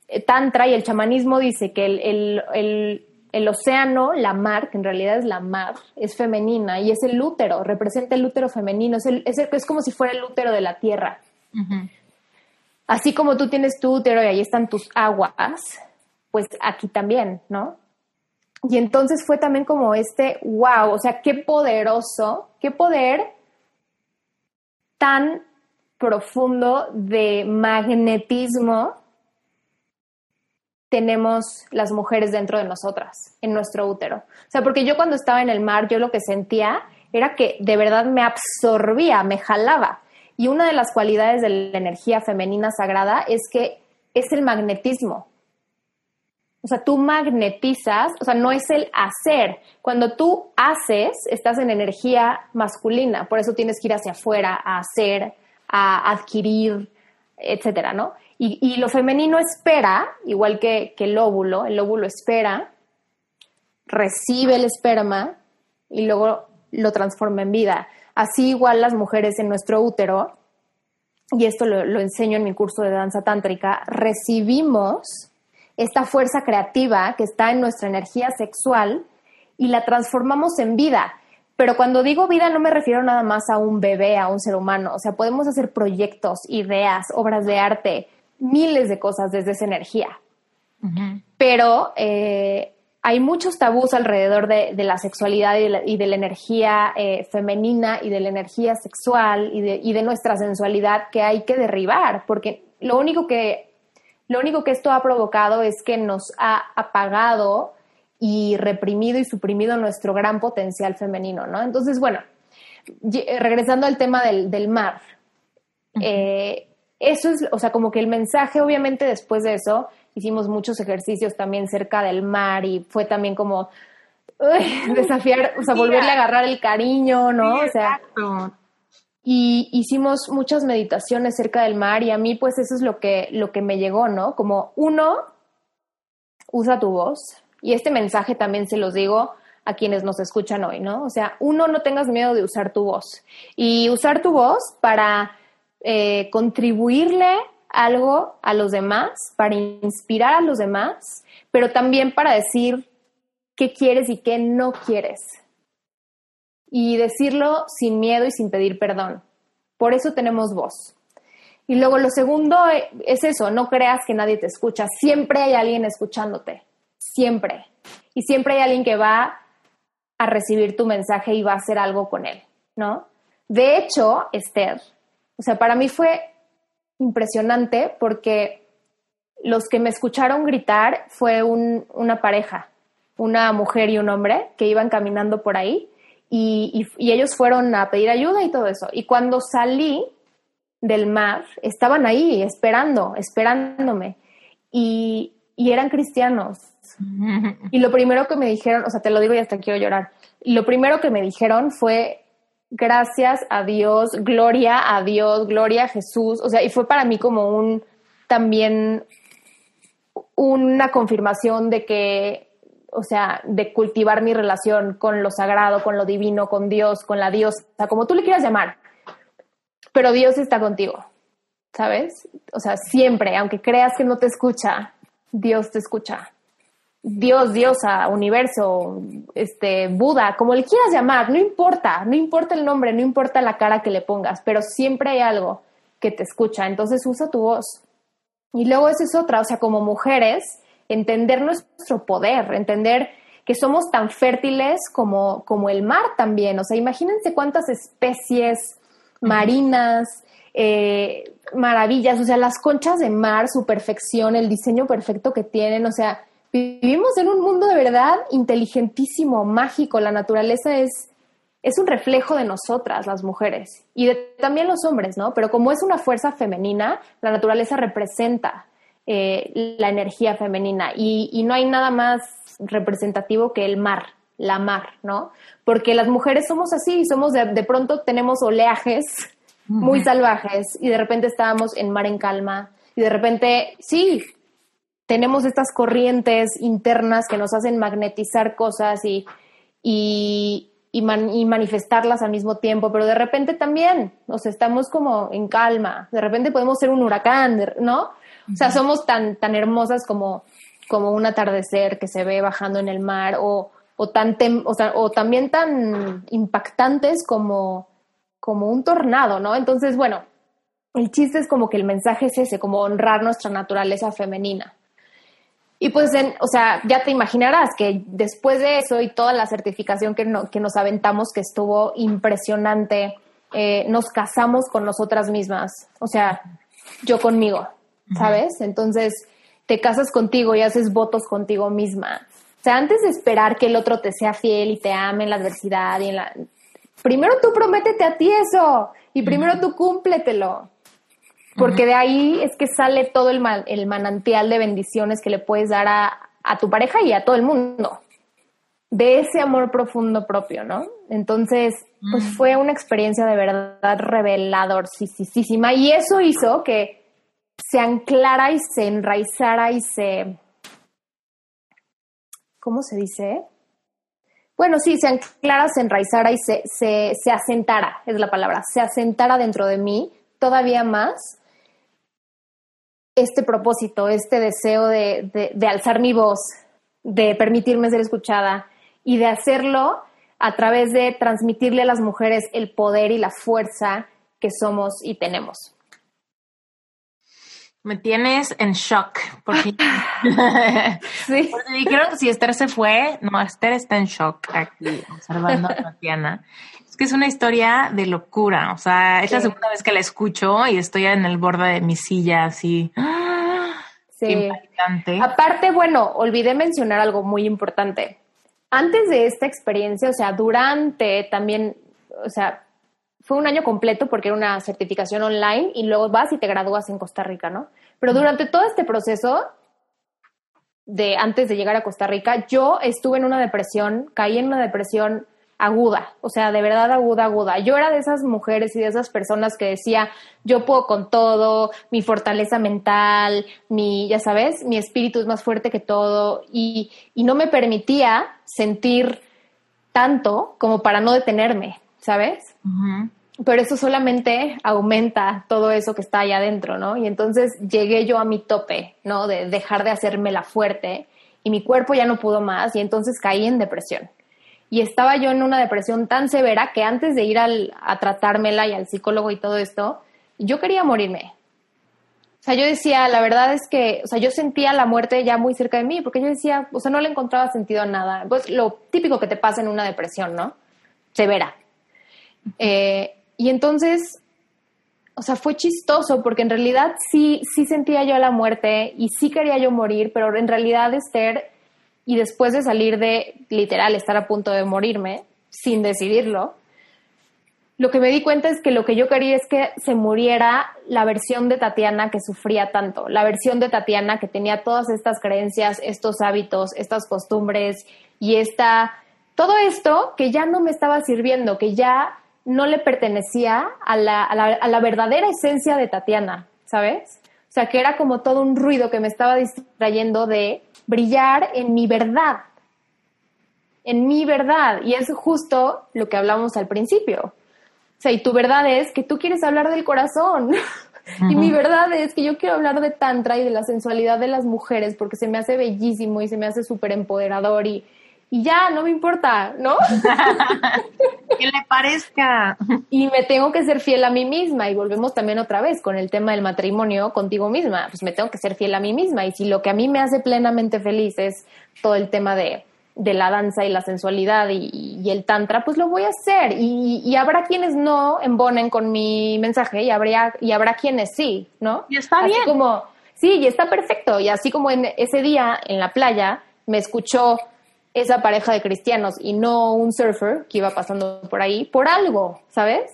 eh, Tantra y el chamanismo dice que el, océano, la mar, que en realidad es la mar, es femenina y es el útero, representa el útero femenino, es, es, es como si fuera el útero de la tierra. Así como tú tienes tu útero y ahí están tus aguas, pues aquí también, ¿no? Y entonces fue también como este, wow, o sea, qué poderoso, qué poder tan profundo de magnetismo tenemos las mujeres dentro de nosotras, en nuestro útero. O sea, porque yo cuando estaba en el mar, yo lo que sentía era que de verdad me absorbía, me jalaba. Y una de las cualidades de la energía femenina sagrada es que es el magnetismo. O sea, tú magnetizas, o sea, no es el hacer. Cuando tú haces, estás en energía masculina, por eso tienes que ir hacia afuera a hacer, a adquirir, etcétera, ¿no? Y, lo femenino espera, igual que, que el óvulo, el óvulo espera, recibe el esperma y luego lo transforma en vida. Así igual las mujeres en nuestro útero, y esto lo, lo enseño en mi curso de danza tántrica, recibimos esta fuerza creativa que está en nuestra energía sexual y la transformamos en vida. Pero cuando digo vida no me refiero nada más a un bebé, a un ser humano. O sea, podemos hacer proyectos, ideas, obras de arte, miles de cosas desde esa energía. Pero eh, hay muchos tabús alrededor de, la sexualidad y de la, energía eh, femenina y de la energía sexual y de, y de nuestra sensualidad que hay que derribar, porque lo único que lo único que esto ha provocado es que nos ha apagado y reprimido y suprimido nuestro gran potencial femenino, ¿no? Entonces, bueno, eh, regresando al tema del, mar, eh, eso es, o sea, como que el mensaje, obviamente después de eso, hicimos muchos ejercicios también cerca del mar y fue también como desafiar, o sea, volverle a agarrar el cariño, ¿no? o sea, y hicimos muchas meditaciones cerca del mar y a mí pues eso es lo que, lo que me llegó, ¿no? Como uno, usa tu voz y este mensaje también se los digo a quienes nos escuchan hoy, ¿no? O sea, uno, no tengas miedo de usar tu voz y usar tu voz para eh, contribuirle algo a los demás, para inspirar a los demás, pero también para decir qué quieres y qué no quieres y decirlo sin miedo y sin pedir perdón. Por eso tenemos voz. Y luego lo segundo es eso, no creas que nadie te escucha. Siempre hay alguien escuchándote, siempre. Y siempre hay alguien que va a recibir tu mensaje y va a hacer algo con él, ¿no? De hecho, Esther, o sea, para mí fue impresionante porque los que me escucharon gritar fue una pareja, una mujer y un hombre que iban caminando por ahí y, ellos fueron a pedir ayuda y todo eso. Y cuando salí del mar, estaban ahí esperando, esperándome. Y, eran cristianos. Y lo primero que me dijeron, o sea, te lo digo y hasta quiero llorar. Lo primero que me dijeron fue, gracias a Dios, gloria a Dios, gloria a Jesús. O sea, y fue para mí como un, también una confirmación de que o sea, de cultivar mi relación con lo sagrado, con lo divino, con Dios, con la diosa, como tú le quieras llamar. Pero Dios está contigo, ¿sabes? O sea, siempre, aunque creas que no te escucha, Dios te escucha. Dios, diosa, universo, este, Buda, como le quieras llamar, no importa, no importa el nombre, no importa la cara que le pongas, pero siempre hay algo que te escucha, entonces usa tu voz. Y luego esa es otra, o sea, como mujeres, entender nuestro poder, entender que somos tan fértiles como, como el mar también. O sea, imagínense cuántas especies marinas, eh, maravillas, o sea, las conchas de mar, su perfección, el diseño perfecto que tienen, o sea, vivimos en un mundo de verdad inteligentísimo, mágico, la naturaleza es, es un reflejo de nosotras, las mujeres, y de, también los hombres, ¿no? Pero como es una fuerza femenina, la naturaleza representa eh, la energía femenina y, y, no hay nada más representativo que el mar, la mar, ¿no? Porque las mujeres somos así, somos de, de pronto tenemos oleajes muy salvajes y de repente estábamos en mar en calma y de repente, sí, tenemos estas corrientes internas que nos hacen magnetizar cosas y, y, y, manifestarlas al mismo tiempo, pero de repente también, o sea, estamos como en calma, de repente podemos ser un huracán, ¿no? O sea, somos tan, tan hermosas como, como un atardecer que se ve bajando en el mar o, o, tan o, sea, o también tan impactantes como, como un tornado, ¿no? Entonces, bueno, el chiste es como que el mensaje es ese, como honrar nuestra naturaleza femenina. Y pues, o sea, ya te imaginarás que después de eso y toda la certificación que, que nos aventamos, que estuvo impresionante, eh, nos casamos con nosotras mismas, o sea, yo conmigo, ¿sabes? Entonces, te casas contigo y haces votos contigo misma. O sea, antes de esperar que el otro te sea fiel y te ame en la adversidad y en la... Primero tú prométete a ti eso y primero tú cúmpletelo porque de ahí es que sale todo el, el manantial de bendiciones que le puedes dar a, a, tu pareja y a todo el mundo, de ese amor profundo propio, ¿no? Entonces, pues mm. fue una experiencia de verdad reveladorcísima y eso hizo que se anclara y se enraizara y se... ¿Cómo se dice? Bueno, sí, se anclara, se enraizara y se, se, se asentara, es la palabra, se asentara dentro de mí todavía más este propósito, este deseo de, de, alzar mi voz, de permitirme ser escuchada y de hacerlo a través de transmitirle a las mujeres el poder y la fuerza que somos y tenemos. Me tienes en shock. Porque... sí. Porque dijeron que si Esther se fue, no, Esther está en shock aquí, observando a Tatiana. Es que es una historia de locura. O sea, es la segunda vez que la escucho y estoy en el borde de mi silla así. Sí. Aparte, bueno, olvidé mencionar algo muy importante. Antes de esta experiencia, o sea, durante también, o sea, fue un año completo porque era una certificación online y luego vas y te gradúas en Costa Rica, ¿no? Pero durante todo este proceso de antes de llegar a Costa Rica, yo estuve en una depresión, caí en una depresión aguda, o sea, de verdad aguda, aguda. Yo era de esas mujeres y de esas personas que decía, yo puedo con todo, mi fortaleza mental, mi, ya sabes, mi espíritu es más fuerte que todo y, y no me permitía sentir tanto como para no detenerme, ¿sabes? Pero eso solamente aumenta todo eso que está allá adentro, ¿no? Y entonces llegué yo a mi tope, ¿no? De dejar de hacerme la fuerte y mi cuerpo ya no pudo más y entonces caí en depresión y estaba yo en una depresión tan severa que antes de ir al, a tratármela y al psicólogo y todo esto, yo quería morirme. O sea, yo decía, la verdad es que, o sea, yo sentía la muerte ya muy cerca de mí, porque yo decía, o sea, no le encontraba sentido a nada. Pues lo típico que te pasa en una depresión, ¿no? Severa. Eh, y entonces, o sea, fue chistoso, porque en realidad sí, sí sentía yo la muerte y sí quería yo morir, pero en realidad, Esther, y después de salir de literal estar a punto de morirme, sin decidirlo, lo que me di cuenta es que lo que yo quería es que se muriera la versión de Tatiana que sufría tanto, la versión de Tatiana que tenía todas estas creencias, estos hábitos, estas costumbres y esta, todo esto que ya no me estaba sirviendo, que ya no le pertenecía a la, a la, a la verdadera esencia de Tatiana, ¿sabes? O sea, que era como todo un ruido que me estaba distrayendo de brillar en mi verdad, en mi verdad. Y es justo lo que hablamos al principio. O sea, y tu verdad es que tú quieres hablar del corazón. Y mi verdad es que yo quiero hablar de tantra y de la sensualidad de las mujeres porque se me hace bellísimo y se me hace súper empoderador y, y ya, no me importa, ¿no? que le parezca. Y me tengo que ser fiel a mí misma y volvemos también otra vez con el tema del matrimonio contigo misma, pues me tengo que ser fiel a mí misma y si lo que a mí me hace plenamente feliz es todo el tema de, de la danza y la sensualidad y, y, el tantra, pues lo voy a hacer y, y, habrá quienes no embonen con mi mensaje y habrá, y habrá quienes sí, ¿no? Y está así bien. Como, sí, y está perfecto y así como en ese día en la playa me escuchó esa pareja de cristianos y no un surfer que iba pasando por ahí, por algo, ¿sabes?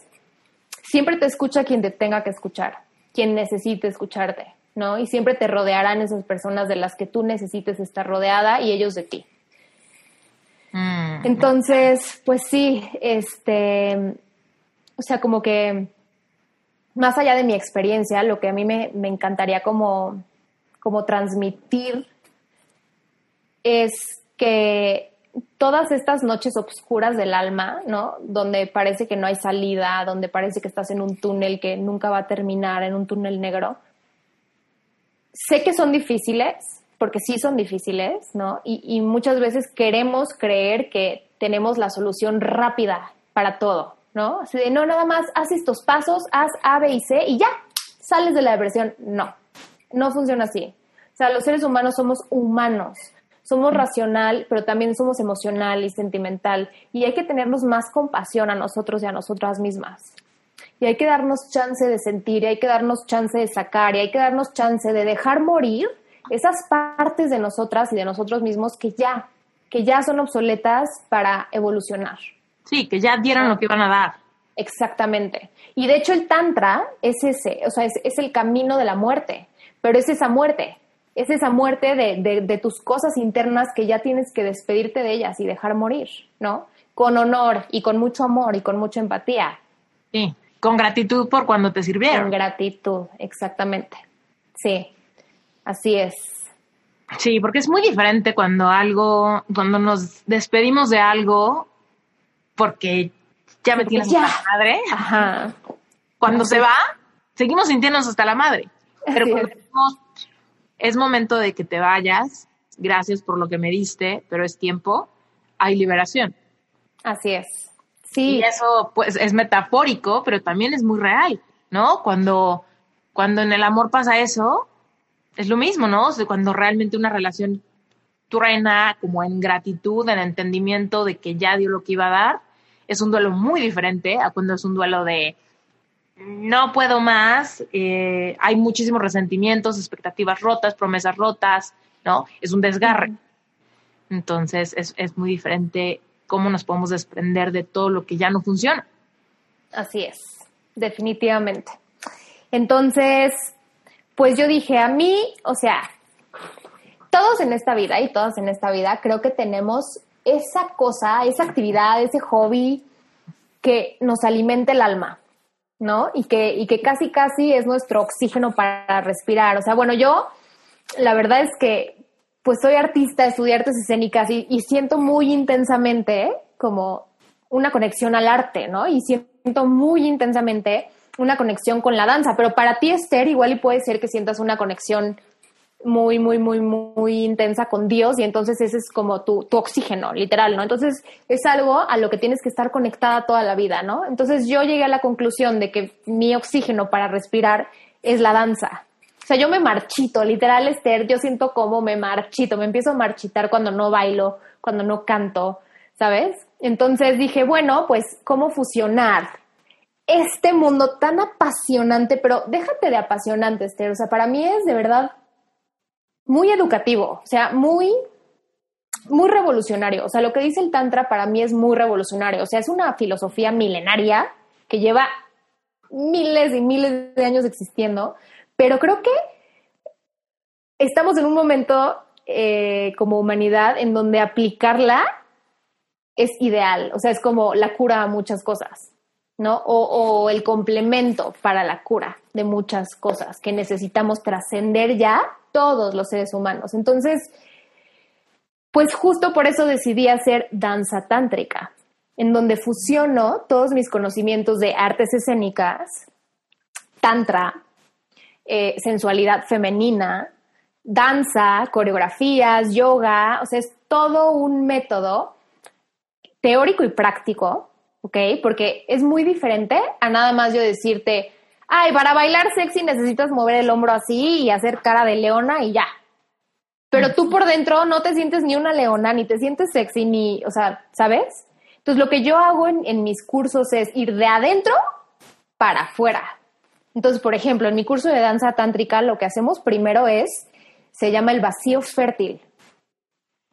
Siempre te escucha quien te tenga que escuchar, quien necesite escucharte, ¿no? Y siempre te rodearán esas personas de las que tú necesites estar rodeada y ellos de ti. Mm. Entonces, pues sí, este, o sea, como que más allá de mi experiencia, lo que a mí me, me encantaría como, como transmitir es que todas estas noches oscuras del alma, ¿no? Donde parece que no hay salida, donde parece que estás en un túnel que nunca va a terminar, en un túnel negro. Sé que son difíciles, porque sí son difíciles, ¿no? Y, muchas veces queremos creer que tenemos la solución rápida para todo, ¿no? Así de, no, nada más haz estos pasos, haz A, B y C y ya, sales de la depresión. No, no funciona así. O sea, los seres humanos somos humanos somos racional, pero también somos emocional y sentimental. Y hay que tenernos más compasión a nosotros y a nosotras mismas. Y hay que darnos chance de sentir, y hay que darnos chance de sacar, y hay que darnos chance de dejar morir esas partes de nosotras y de nosotros mismos que ya, que ya son obsoletas para evolucionar. Sí, que ya dieron lo que iban a dar. Exactamente. Y de hecho el tantra es ese, o sea, es, es el camino de la muerte, pero es esa muerte, es esa muerte de, de, tus cosas internas que ya tienes que despedirte de ellas y dejar morir, ¿no? Con honor y con mucho amor y con mucha empatía. Sí, con gratitud por cuando te sirvieron. Con gratitud, exactamente. Sí, así es. Sí, porque es muy diferente cuando algo, cuando nos despedimos de algo porque ya me tienes ya. la madre. Ajá. Cuando se va, seguimos sintiéndonos hasta la madre. Pero cuando es momento de que te vayas, gracias por lo que me diste, pero es tiempo, hay liberación. Así es. Sí. Y eso pues es metafórico, pero también es muy real, ¿no? Cuando, cuando en el amor pasa eso, es lo mismo, ¿no? cuando realmente una relación truena como en gratitud, en entendimiento de que ya dio lo que iba a dar, es un duelo muy diferente a cuando es un duelo de no puedo más, eh, hay muchísimos resentimientos, expectativas rotas, promesas rotas, ¿no? Es un desgarre. Entonces es, es muy diferente cómo nos podemos desprender de todo lo que ya no funciona. Así es, definitivamente. Entonces, pues yo dije, a mí, o sea, todos en esta vida y todas en esta vida creo que tenemos esa cosa, esa actividad, ese hobby que nos alimenta el alma, ¿no? Y que, y que casi, casi es nuestro oxígeno para respirar. O sea, bueno, yo, la verdad es que, pues soy artista, estudié artes escénicas y, siento muy intensamente como una conexión al arte, ¿no? Y siento muy intensamente una conexión con la danza, pero para ti, Esther, igual y puede ser que sientas una conexión muy, muy, muy, muy intensa con Dios y entonces ese es como tu, tu, oxígeno, literal, ¿no? Entonces es algo a lo que tienes que estar conectada toda la vida, ¿no? Entonces yo llegué a la conclusión de que mi oxígeno para respirar es la danza. O sea, yo me marchito, literal, Esther, yo siento como me marchito, me empiezo a marchitar cuando no bailo, cuando no canto, ¿sabes? Entonces dije, bueno, pues, ¿cómo fusionar este mundo tan apasionante? Pero déjate de apasionante, Esther, o sea, para mí es de verdad muy educativo, o sea, muy, muy revolucionario. O sea, lo que dice el Tantra para mí es muy revolucionario. O sea, es una filosofía milenaria que lleva miles y miles de años existiendo, pero creo que estamos en un momento eh, como humanidad en donde aplicarla es ideal. O sea, es como la cura a muchas cosas. ¿no? O, o, el complemento para la cura de muchas cosas que necesitamos trascender ya todos los seres humanos. Entonces, pues justo por eso decidí hacer danza tántrica, en donde fusiono todos mis conocimientos de artes escénicas, tantra, eh, sensualidad femenina, danza, coreografías, yoga, o sea, es todo un método teórico y práctico, ¿ok? Porque es muy diferente a nada más yo decirte, ay, para bailar sexy necesitas mover el hombro así y hacer cara de leona y ya. Pero tú por dentro no te sientes ni una leona, ni te sientes sexy, ni, o sea, ¿sabes? Entonces lo que yo hago en, mis cursos es ir de adentro para afuera. Entonces, por ejemplo, en mi curso de danza tántrica lo que hacemos primero es, se llama el vacío fértil.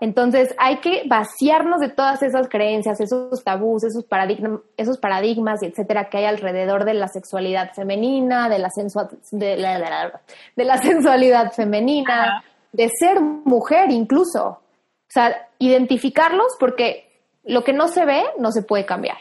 Entonces hay que vaciarnos de todas esas creencias, esos tabús, esos paradigmas, esos paradigmas, etcétera, que hay alrededor de la sexualidad femenina, de la, de, la, sensualidad femenina, de ser mujer incluso. O sea, identificarlos porque lo que no se ve no se puede cambiar.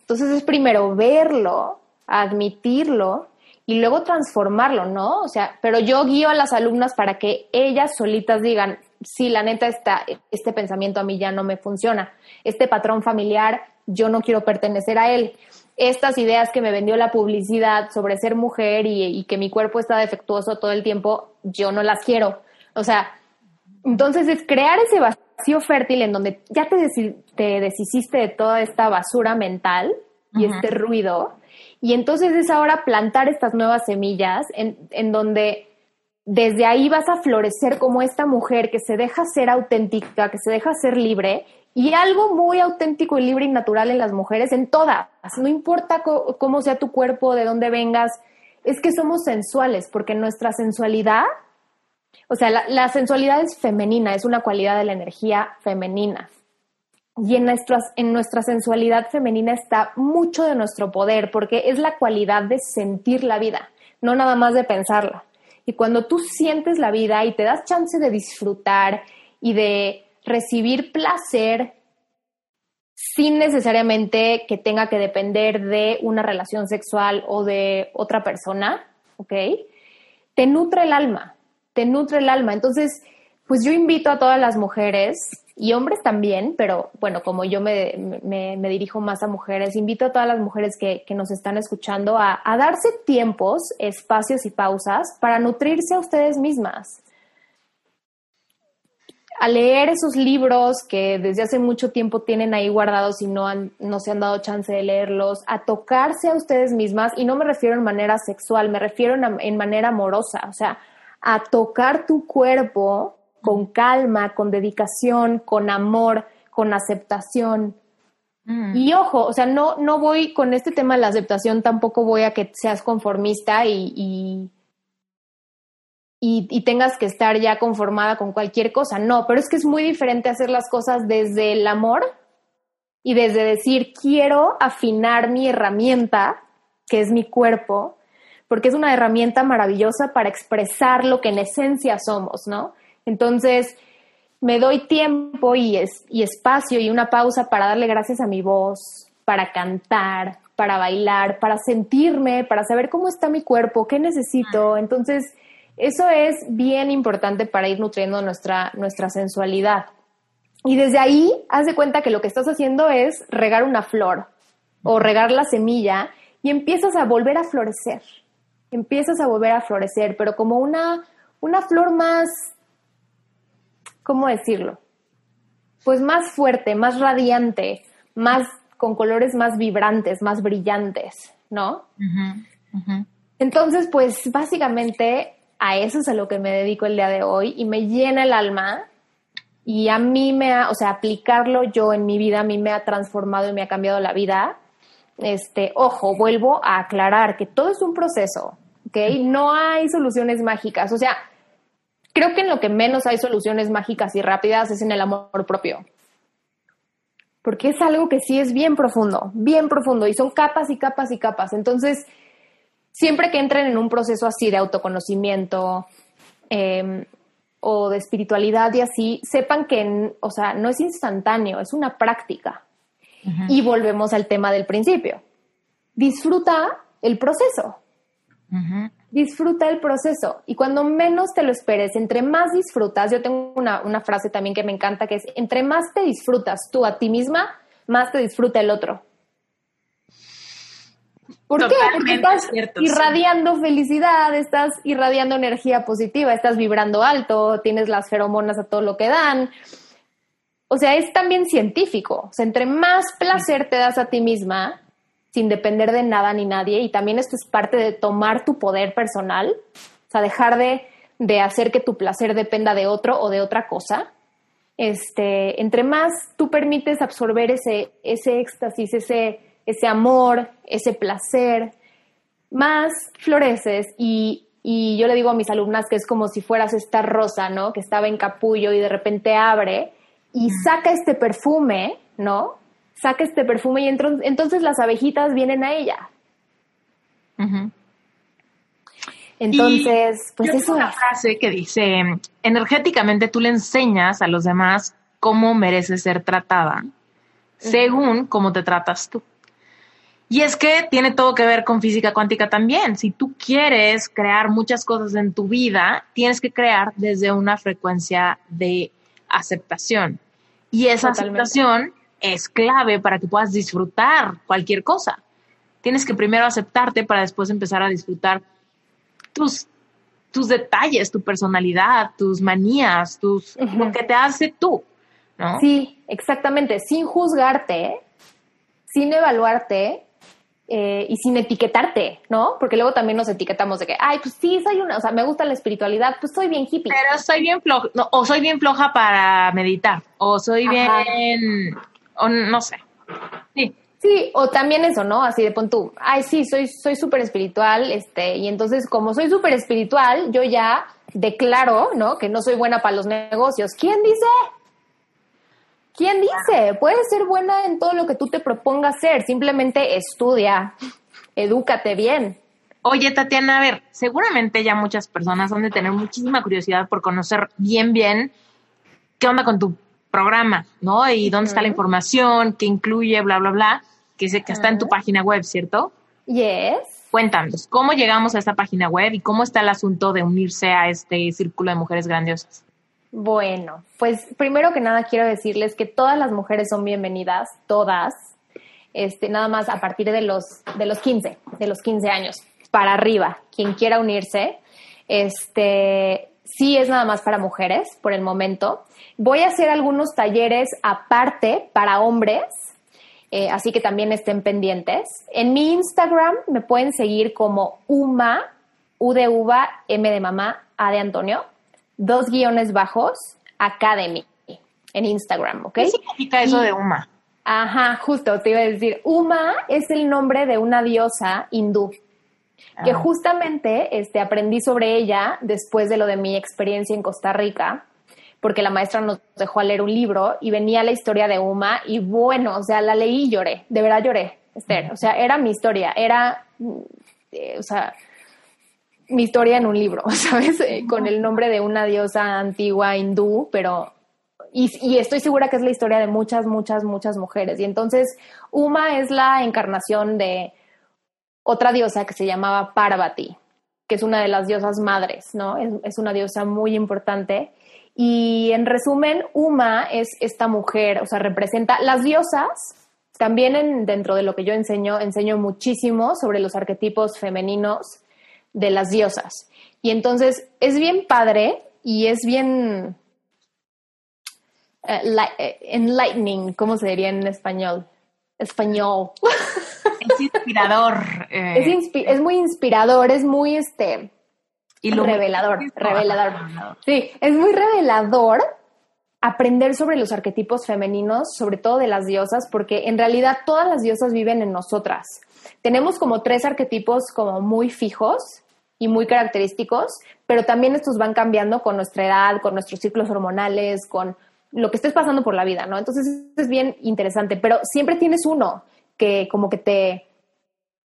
Entonces es primero verlo, admitirlo y luego transformarlo, ¿no? O sea, pero yo guío a las alumnas para que ellas solitas digan, sí, la neta, está, este pensamiento a mí ya no me funciona. Este patrón familiar, yo no quiero pertenecer a él. Estas ideas que me vendió la publicidad sobre ser mujer y, que mi cuerpo está defectuoso todo el tiempo, yo no las quiero. O sea, entonces es crear ese vacío fértil en donde ya te, te deshiciste de toda esta basura mental y este ruido. Y entonces es ahora plantar estas nuevas semillas en, en donde desde ahí vas a florecer como esta mujer que se deja ser auténtica, que se deja ser libre y algo muy auténtico y libre y natural en las mujeres, en todas, no importa cómo sea tu cuerpo, de dónde vengas, es que somos sensuales, porque nuestra sensualidad, o sea, la, sensualidad es femenina, es una cualidad de la energía femenina. Y en, en nuestra sensualidad femenina está mucho de nuestro poder, porque es la cualidad de sentir la vida, no nada más de pensarla. Y cuando tú sientes la vida y te das chance de disfrutar y de recibir placer sin necesariamente que tenga que depender de una relación sexual o de otra persona, ¿ok? Te nutre el alma, te nutre el alma. Entonces, pues yo invito a todas las mujeres y hombres también, pero bueno, como yo me, dirijo más a mujeres, invito a todas las mujeres que, nos están escuchando a, a, darse tiempos, espacios y pausas para nutrirse a ustedes mismas. A leer esos libros que desde hace mucho tiempo tienen ahí guardados y no, han, no se han dado chance de leerlos, a tocarse a ustedes mismas, y no me refiero en manera sexual, me refiero en manera amorosa, o sea, a tocar tu cuerpo con calma, con dedicación, con amor, con aceptación. Mm. Y ojo, o sea, no, no voy con este tema de la aceptación, tampoco voy a que seas conformista y, y, y, tengas que estar ya conformada con cualquier cosa. No, pero es que es muy diferente hacer las cosas desde el amor y desde decir, quiero afinar mi herramienta, que es mi cuerpo, porque es una herramienta maravillosa para expresar lo que en esencia somos, ¿no? Entonces, me doy tiempo y, y espacio y una pausa para darle gracias a mi voz, para cantar, para bailar, para sentirme, para saber cómo está mi cuerpo, qué necesito. Entonces, eso es bien importante para ir nutriendo nuestra, nuestra sensualidad. Y desde ahí, haz de cuenta que lo que estás haciendo es regar una flor o regar la semilla y empiezas a volver a florecer. Empiezas a volver a florecer, pero como una, una flor más ¿cómo decirlo? Pues más fuerte, más radiante, más con colores más vibrantes, más brillantes, ¿no? Entonces, pues básicamente a eso es a lo que me dedico el día de hoy y me llena el alma y a mí me ha, o sea, aplicarlo yo en mi vida a mí me ha transformado y me ha cambiado la vida. Este, ojo, vuelvo a aclarar que todo es un proceso, ¿ok? No hay soluciones mágicas, o sea, Creo que en lo que menos hay soluciones mágicas y rápidas es en el amor propio. Porque es algo que sí es bien profundo, bien profundo, y son capas y capas y capas. Entonces, siempre que entren en un proceso así de autoconocimiento em, o de espiritualidad y así, sepan que, o sea, no es instantáneo, es una práctica. Y volvemos al tema del principio. Disfruta el proceso disfruta el proceso y cuando menos te lo esperes, entre más disfrutas, yo tengo una, frase también que me encanta que es, entre más te disfrutas tú a ti misma, más te disfruta el otro. ¿Por qué? Porque estás irradiando felicidad, estás irradiando energía positiva, estás vibrando alto, tienes las feromonas a todo lo que dan. O sea, es también científico. O sea, entre más placer te das a ti misma, sin depender de nada ni nadie. Y también esto es parte de tomar tu poder personal, o sea, dejar de, de hacer que tu placer dependa de otro o de otra cosa. Este, entre más tú permites absorber ese, ese éxtasis, ese, ese amor, ese placer, más floreces y y yo le digo a mis alumnas que es como si fueras esta rosa, ¿no? Que estaba en capullo y de repente abre y saca este perfume, ¿no? Saca este perfume y entonces las abejitas vienen a ella. Entonces, pues es una frase que dice, energéticamente tú le enseñas a los demás cómo mereces ser tratada, según cómo te tratas tú. Y es que tiene todo que ver con física cuántica también. Si tú quieres crear muchas cosas en tu vida, tienes que crear desde una frecuencia de aceptación. Y esa aceptación es clave para que puedas disfrutar cualquier cosa. Tienes que primero aceptarte para después empezar a disfrutar tus, tus detalles, tu personalidad, tus manías, tus, lo que te hace tú. ¿no? Sí, exactamente. Sin juzgarte, sin evaluarte, eh, y sin etiquetarte, ¿no? Porque luego también nos etiquetamos de que, ay, pues sí, soy una, o sea, me gusta la espiritualidad, pues soy bien hippie. Pero soy bien floja, o soy bien floja para meditar, o soy bien, o no sé. Sí. Sí, o también eso, ¿no? Así de pon tú, ay, sí, soy soy súper espiritual, este, y entonces como soy súper espiritual, yo ya declaro, ¿no? Que no soy buena para los negocios. ¿Quién dice? ¿Quién dice? Puedes ser buena en todo lo que tú te propongas ser, simplemente estudia, edúcate bien. Oye, Tatiana, a ver, seguramente ya muchas personas han de tener muchísima curiosidad por conocer bien, bien qué onda con tu programa, ¿no? Y dónde está la información, qué incluye, bla, bla, bla, que, sé que está en tu página web, ¿cierto? Yes. Cuéntanos, ¿cómo llegamos a esta página web y cómo está el asunto de unirse a este círculo de mujeres grandiosas? Bueno, pues primero que nada quiero decirles que todas las mujeres son bienvenidas, todas, este, nada más a partir de los, de los 15, de los 15 años para arriba, quien quiera unirse, este, sí es nada más para mujeres por el momento. Voy a hacer algunos talleres aparte para hombres, eh, así que también estén pendientes. En mi Instagram me pueden seguir como UMA, U de uva, M de mamá, A de Antonio dos guiones bajos, Academy, en Instagram, ¿ok? ¿Qué significa eso de Uma? Ajá, justo, te iba a decir, Uma es el nombre de una diosa hindú, que ah. justamente este, aprendí sobre ella después de lo de mi experiencia en Costa Rica, porque la maestra nos dejó a leer un libro y venía la historia de Uma y bueno, o sea, la leí y lloré, de verdad lloré, Esther, o sea, era mi historia, era, eh, o sea, mi historia en un libro, ¿sabes? Eh, con el nombre de una diosa antigua hindú, pero... Y, estoy segura que es la historia de muchas, muchas, muchas mujeres. Y entonces, Uma es la encarnación de otra diosa que se llamaba Parvati, que es una de las diosas madres, ¿no? Es, una diosa muy importante. Y en resumen, Uma es esta mujer, o sea, representa las diosas. También dentro de lo que yo enseño, enseño muchísimo sobre los arquetipos femeninos de las diosas. Y entonces es bien padre y es bien eh, eh, enlightening, ¿cómo se diría en español? Español. Es inspirador. Eh. Es, es, muy inspirador, es muy este y revelador, revelador. Sí, es muy revelador aprender sobre los arquetipos femeninos, sobre todo de las diosas, porque en realidad todas las diosas viven en nosotras. Tenemos como tres arquetipos como muy fijos y muy característicos, pero también estos van cambiando con nuestra edad, con nuestros ciclos hormonales, con lo que estés pasando por la vida, ¿no? Entonces es bien interesante, pero siempre tienes uno que como que te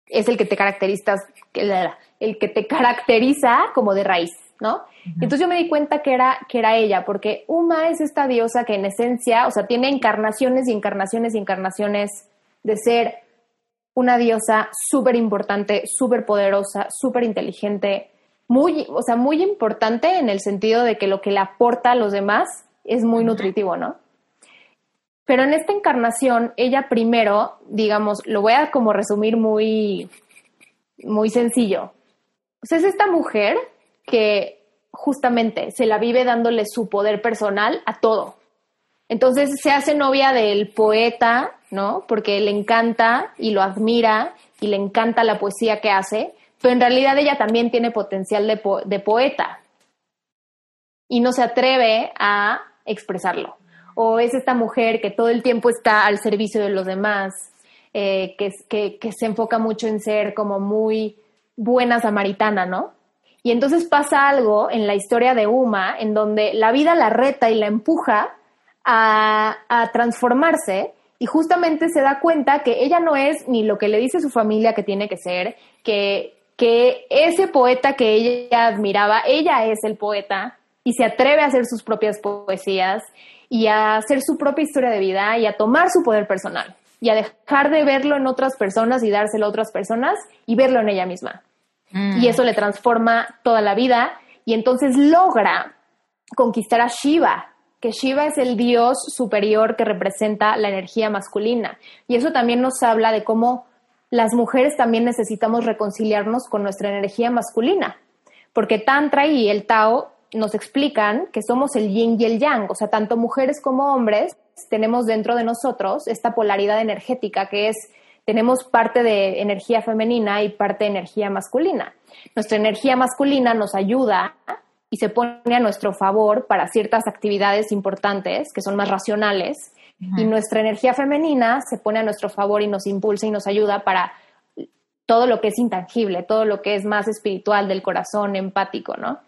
es el que te caracteriza, el que te caracteriza como de raíz, ¿no? Entonces yo me di cuenta que era, que era ella, porque Uma es esta diosa que en esencia, o sea, tiene encarnaciones y encarnaciones y encarnaciones de ser una diosa súper importante, súper poderosa, súper inteligente, muy, o sea, muy importante en el sentido de que lo que le aporta a los demás es muy nutritivo, ¿no? Pero en esta encarnación, ella primero, digamos, lo voy a como resumir muy, muy sencillo. O sea, es esta mujer que justamente se la vive dándole su poder personal a todo. Entonces se hace novia del poeta, ¿no? Porque le encanta y lo admira y le encanta la poesía que hace, pero en realidad ella también tiene potencial de, poeta y no se atreve a expresarlo. O es esta mujer que todo el tiempo está al servicio de los demás, eh, que, que se enfoca mucho en ser como muy buena samaritana, ¿no? Y entonces pasa algo en la historia de Uma, en donde la vida la reta y la empuja a, a transformarse y justamente se da cuenta que ella no es ni lo que le dice su familia que tiene que ser, que, que ese poeta que ella admiraba, ella es el poeta y se atreve a hacer sus propias poesías y a hacer su propia historia de vida y a tomar su poder personal y a dejar de verlo en otras personas y dárselo a otras personas y verlo en ella misma. Mm. Y eso le transforma toda la vida y entonces logra conquistar a Shiva, que Shiva es el dios superior que representa la energía masculina. Y eso también nos habla de cómo las mujeres también necesitamos reconciliarnos con nuestra energía masculina, porque Tantra y el Tao nos explican que somos el yin y el yang, o sea, tanto mujeres como hombres tenemos dentro de nosotros esta polaridad energética que es, tenemos parte de energía femenina y parte de energía masculina. Nuestra energía masculina nos ayuda y se pone a nuestro favor para ciertas actividades importantes que son más racionales y nuestra energía femenina se pone a nuestro favor y nos impulsa y nos ayuda para todo lo que es intangible, todo lo que es más espiritual del corazón, empático, ¿no?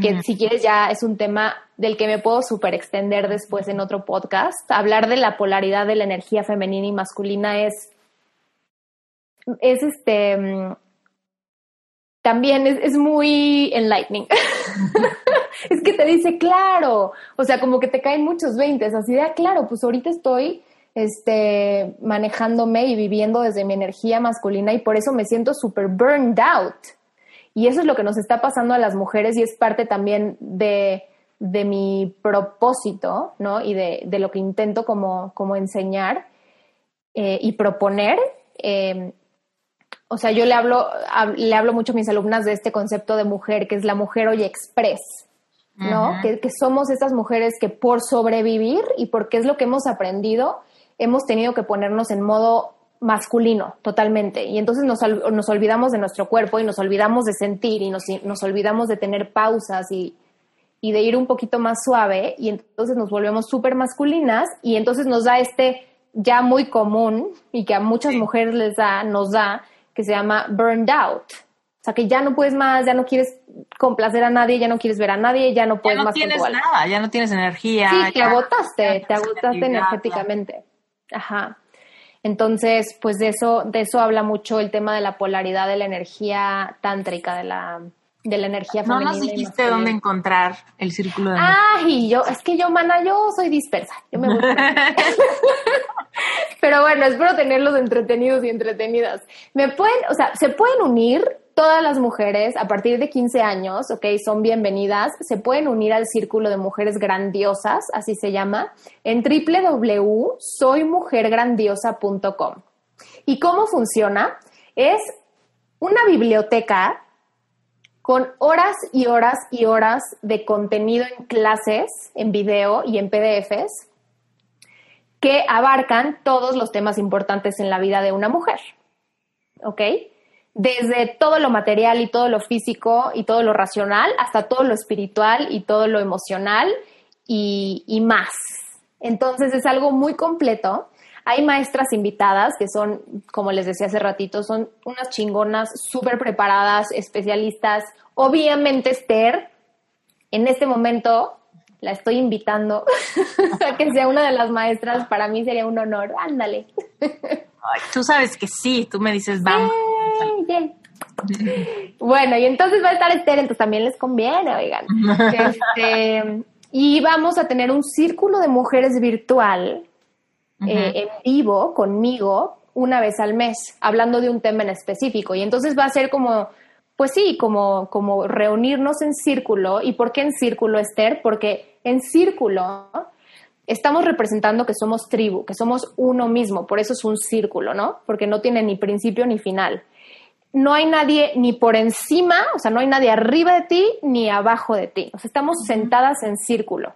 Que si quieres ya es un tema del que me puedo súper extender después en otro podcast. Hablar de la polaridad de la energía femenina y masculina es, es este, mm, también es, es muy enlightening. es que te dice, claro, o sea, como que te caen muchos veintes, así de, ah, claro, pues ahorita estoy este, manejándome y viviendo desde mi energía masculina y por eso me siento súper burned out. Y eso es lo que nos está pasando a las mujeres y es parte también de, de mi propósito, ¿no? Y de, de, lo que intento como, como enseñar eh, y proponer. Eh, o sea, yo le hablo, le hablo mucho a mis alumnas de este concepto de mujer, que es la mujer hoy express, ¿no? que, que, somos estas mujeres que por sobrevivir y porque es lo que hemos aprendido, hemos tenido que ponernos en modo masculino totalmente. Y entonces nos, nos olvidamos de nuestro cuerpo y nos olvidamos de sentir y nos, nos olvidamos de tener pausas y, y, de ir un poquito más suave y entonces nos volvemos súper masculinas y entonces nos da este ya muy común y que a muchas mujeres les da, nos da, que se llama burned out. O sea, que ya no puedes más, ya no quieres complacer a nadie, ya no quieres ver a nadie, ya no puedes ya no más tienes nada, ya no tienes energía. Sí, te agotaste, te agotaste energéticamente. Ajá. Entonces, pues de eso, de eso habla mucho el tema de la polaridad de la energía tántrica, de la, de la energía femenina. No nos dijiste dónde encontrar el círculo de Ay, yo, es que yo, mana, yo soy dispersa. Yo me Pero bueno, espero tenerlos entretenidos y entretenidas. Me pueden, o sea, se pueden unir todas las mujeres a partir de 15 años, ok, son bienvenidas, se pueden unir al Círculo de Mujeres Grandiosas, así se llama, en www.soymujergrandiosa.com. ¿Y cómo funciona? Es una biblioteca con horas y horas y horas de contenido en clases, en video y en PDFs que abarcan todos los temas importantes en la vida de una mujer. ¿Ok? Desde todo lo material y todo lo físico y todo lo racional hasta todo lo espiritual y todo lo emocional y, más. Entonces es algo muy completo. Hay maestras invitadas que son, como les decía hace ratito, son unas chingonas, súper preparadas, especialistas. Obviamente Esther, en este momento la estoy invitando a que sea una de las maestras. Para mí sería un honor. Ándale. tú sabes que sí, tú me dices, vamos. Bueno, y entonces va a estar Esther, entonces también les conviene, oigan. Este, y vamos a tener un círculo de mujeres virtual eh, en vivo conmigo una vez al mes, hablando de un tema en específico. Y entonces va a ser como, pues sí, como, como reunirnos en círculo. ¿Y por qué en círculo, Esther? Porque en círculo estamos representando que somos tribu, que somos uno mismo, por eso es un círculo, ¿no? Porque no tiene ni principio ni final. No hay nadie ni por encima, o sea, no hay nadie arriba de ti ni abajo de ti. O sea, estamos sentadas en círculo.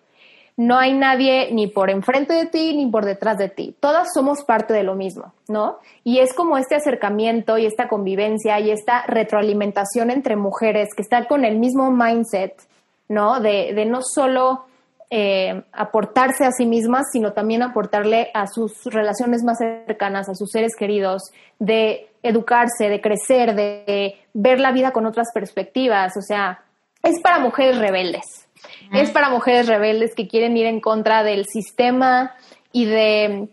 No hay nadie ni por enfrente de ti ni por detrás de ti. Todas somos parte de lo mismo, ¿no? Y es como este acercamiento y esta convivencia y esta retroalimentación entre mujeres que están con el mismo mindset, ¿no? De, de no solo eh, aportarse a sí mismas, sino también aportarle a sus relaciones más cercanas, a sus seres queridos, de educarse, de crecer, de ver la vida con otras perspectivas. O sea, es para mujeres rebeldes. Es para mujeres rebeldes que quieren ir en contra del sistema y de,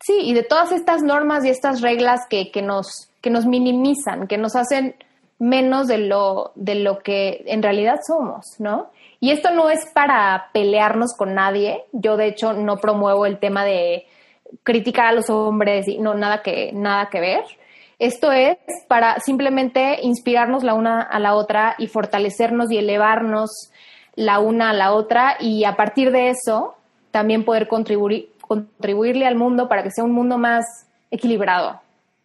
sí, y de todas estas normas y estas reglas que, que, nos, que nos minimizan, que nos hacen menos de lo, de lo que en realidad somos, ¿no? Y esto no es para pelearnos con nadie. Yo, de hecho, no promuevo el tema de criticar a los hombres y no, nada que, nada que ver. Esto es para simplemente inspirarnos la una a la otra y fortalecernos y elevarnos la una a la otra y a partir de eso también poder contribuir, contribuirle al mundo para que sea un mundo más equilibrado,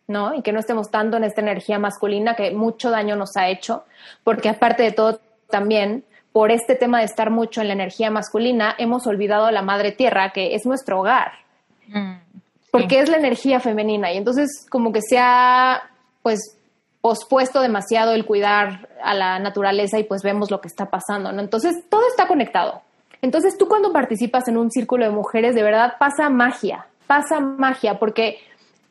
¿no? Y que no estemos tanto en esta energía masculina que mucho daño nos ha hecho, porque aparte de todo también por este tema de estar mucho en la energía masculina, hemos olvidado a la madre tierra, que es nuestro hogar, mm, porque es la energía femenina y entonces como que se ha, pues, pospuesto demasiado el cuidar a la naturaleza y pues vemos lo que está pasando, ¿no? Entonces todo está conectado. Entonces tú cuando participas en un círculo de mujeres, de verdad pasa magia, pasa magia, porque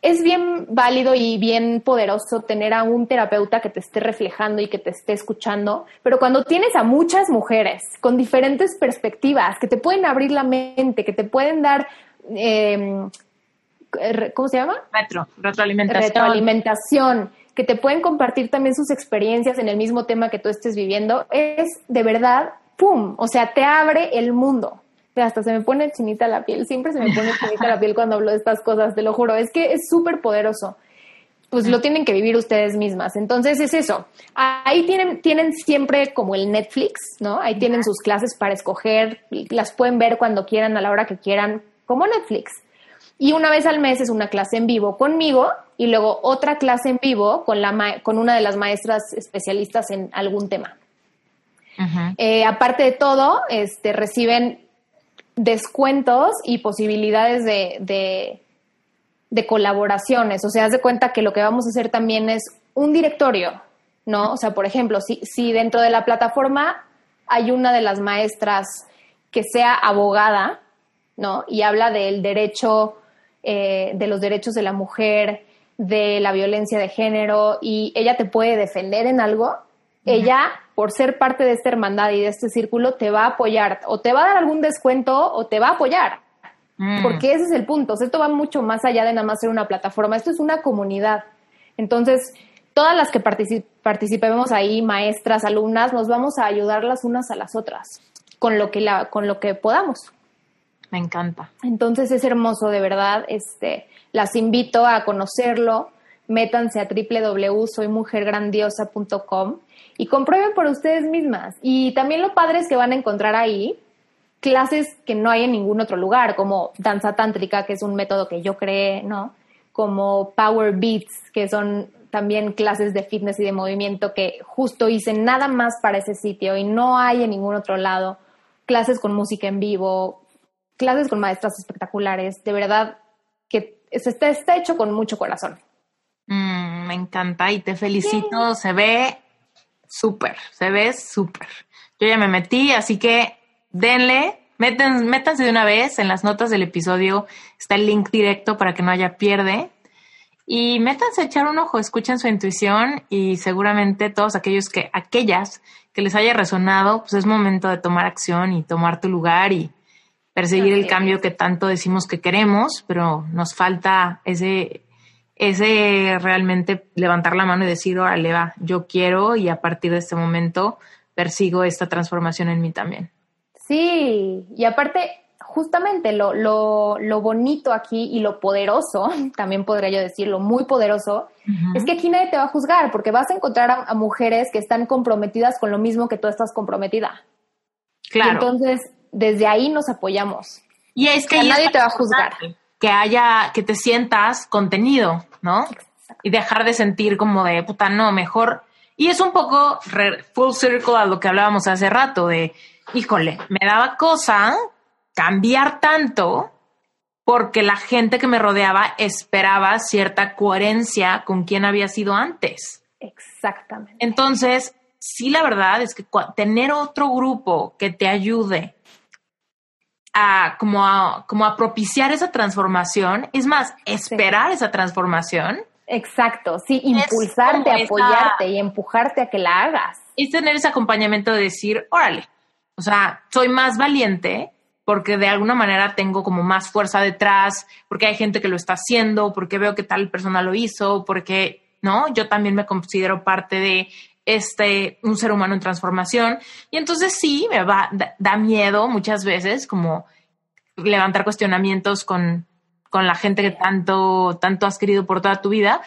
es bien válido y bien poderoso tener a un terapeuta que te esté reflejando y que te esté escuchando, pero cuando tienes a muchas mujeres con diferentes perspectivas que te pueden abrir la mente, que te pueden dar... Eh, ¿Cómo se llama? Retro, retroalimentación. Retroalimentación que te pueden compartir también sus experiencias en el mismo tema que tú estés viviendo, es de verdad, ¡pum! O sea, te abre el mundo. Hasta se me pone chinita la piel, siempre se me pone chinita la piel cuando hablo de estas cosas, te lo juro, es que es súper poderoso. Pues lo tienen que vivir ustedes mismas. Entonces es eso. Ahí tienen, tienen siempre como el Netflix, ¿no? Ahí tienen sus clases para escoger, las pueden ver cuando quieran, a la hora que quieran, como Netflix. Y una vez al mes es una clase en vivo conmigo y luego otra clase en vivo con, la con una de las maestras especialistas en algún tema. Eh, aparte de todo, este, reciben descuentos y posibilidades de, de, colaboraciones. O sea, haz de cuenta que lo que vamos a hacer también es un directorio, ¿no? O sea, por ejemplo, si, si dentro de la plataforma hay una de las maestras que sea abogada, ¿no? Y habla del derecho eh, de los derechos de la mujer, de la violencia de género, y ella te puede defender en algo, ella, por ser parte de esta hermandad y de este círculo, te va a apoyar, o te va a dar algún descuento, o te va a apoyar. Mm. Porque ese es el punto. esto va mucho más allá de nada más ser una plataforma. Esto es una comunidad. Entonces, todas las que participemos ahí, maestras, alumnas, nos vamos a ayudar las unas a las otras con lo que, la, con lo que podamos. Me encanta. Entonces es hermoso, de verdad. Este, las invito a conocerlo. Métanse a www.soymujergrandiosa.com y comprueben por ustedes mismas. Y también lo padre es que van a encontrar ahí clases que no hay en ningún otro lugar, como danza tántrica, que es un método que yo creé, ¿no? Como Power Beats, que son también clases de fitness y de movimiento que justo hice nada más para ese sitio y no hay en ningún otro lado. Clases con música en vivo, clases con maestras espectaculares, de verdad que está, está hecho con mucho corazón. Mm, me encanta y te felicito, se ve súper, se ve súper. Yo ya me metí, así que denle, métanse de una vez, en las notas del episodio está el link directo para que no haya pierde. Y métanse a echar un ojo, escuchen su intuición y seguramente todos aquellos que, aquellas que les haya resonado, pues es momento de tomar acción y tomar tu lugar y perseguir el cambio que tanto decimos que queremos, pero nos falta ese, ese realmente levantar la mano y decir, órale, va, yo quiero y a partir de este momento persigo esta transformación en mí también. Sí, y aparte, justamente lo, lo, lo bonito aquí y lo poderoso, también podría yo decirlo, muy poderoso, es que aquí nadie te va a juzgar porque vas a encontrar a, mujeres que están comprometidas con lo mismo que tú estás comprometida. Claro. entonces, desde ahí nos apoyamos. Y es que nadie te va a juzgar. Que haya, que te sientas contenido, ¿no? Y dejar de sentir como de puta, no, mejor. Y es un poco full circle a lo que hablábamos hace rato de, híjole, me daba cosa cambiar tanto porque la gente que me rodeaba esperaba cierta coherencia con quien había sido antes. Exactamente. Entonces, sí, la verdad es que tener otro grupo que te ayude a como, a como a propiciar esa transformación, es más, esperar esa transformación. Exacto, sí, impulsarte, apoyarte y empujarte a que la hagas. Es tener ese acompañamiento de decir, órale, o sea, soy más valiente porque de alguna manera tengo como más fuerza detrás, porque hay gente que lo está haciendo, porque veo que tal persona lo hizo, porque, ¿no? Yo también me considero parte de este, un ser humano en transformación. Y entonces sí, me va, da, miedo muchas veces como levantar cuestionamientos con, con la gente que tanto, tanto has querido por toda tu vida,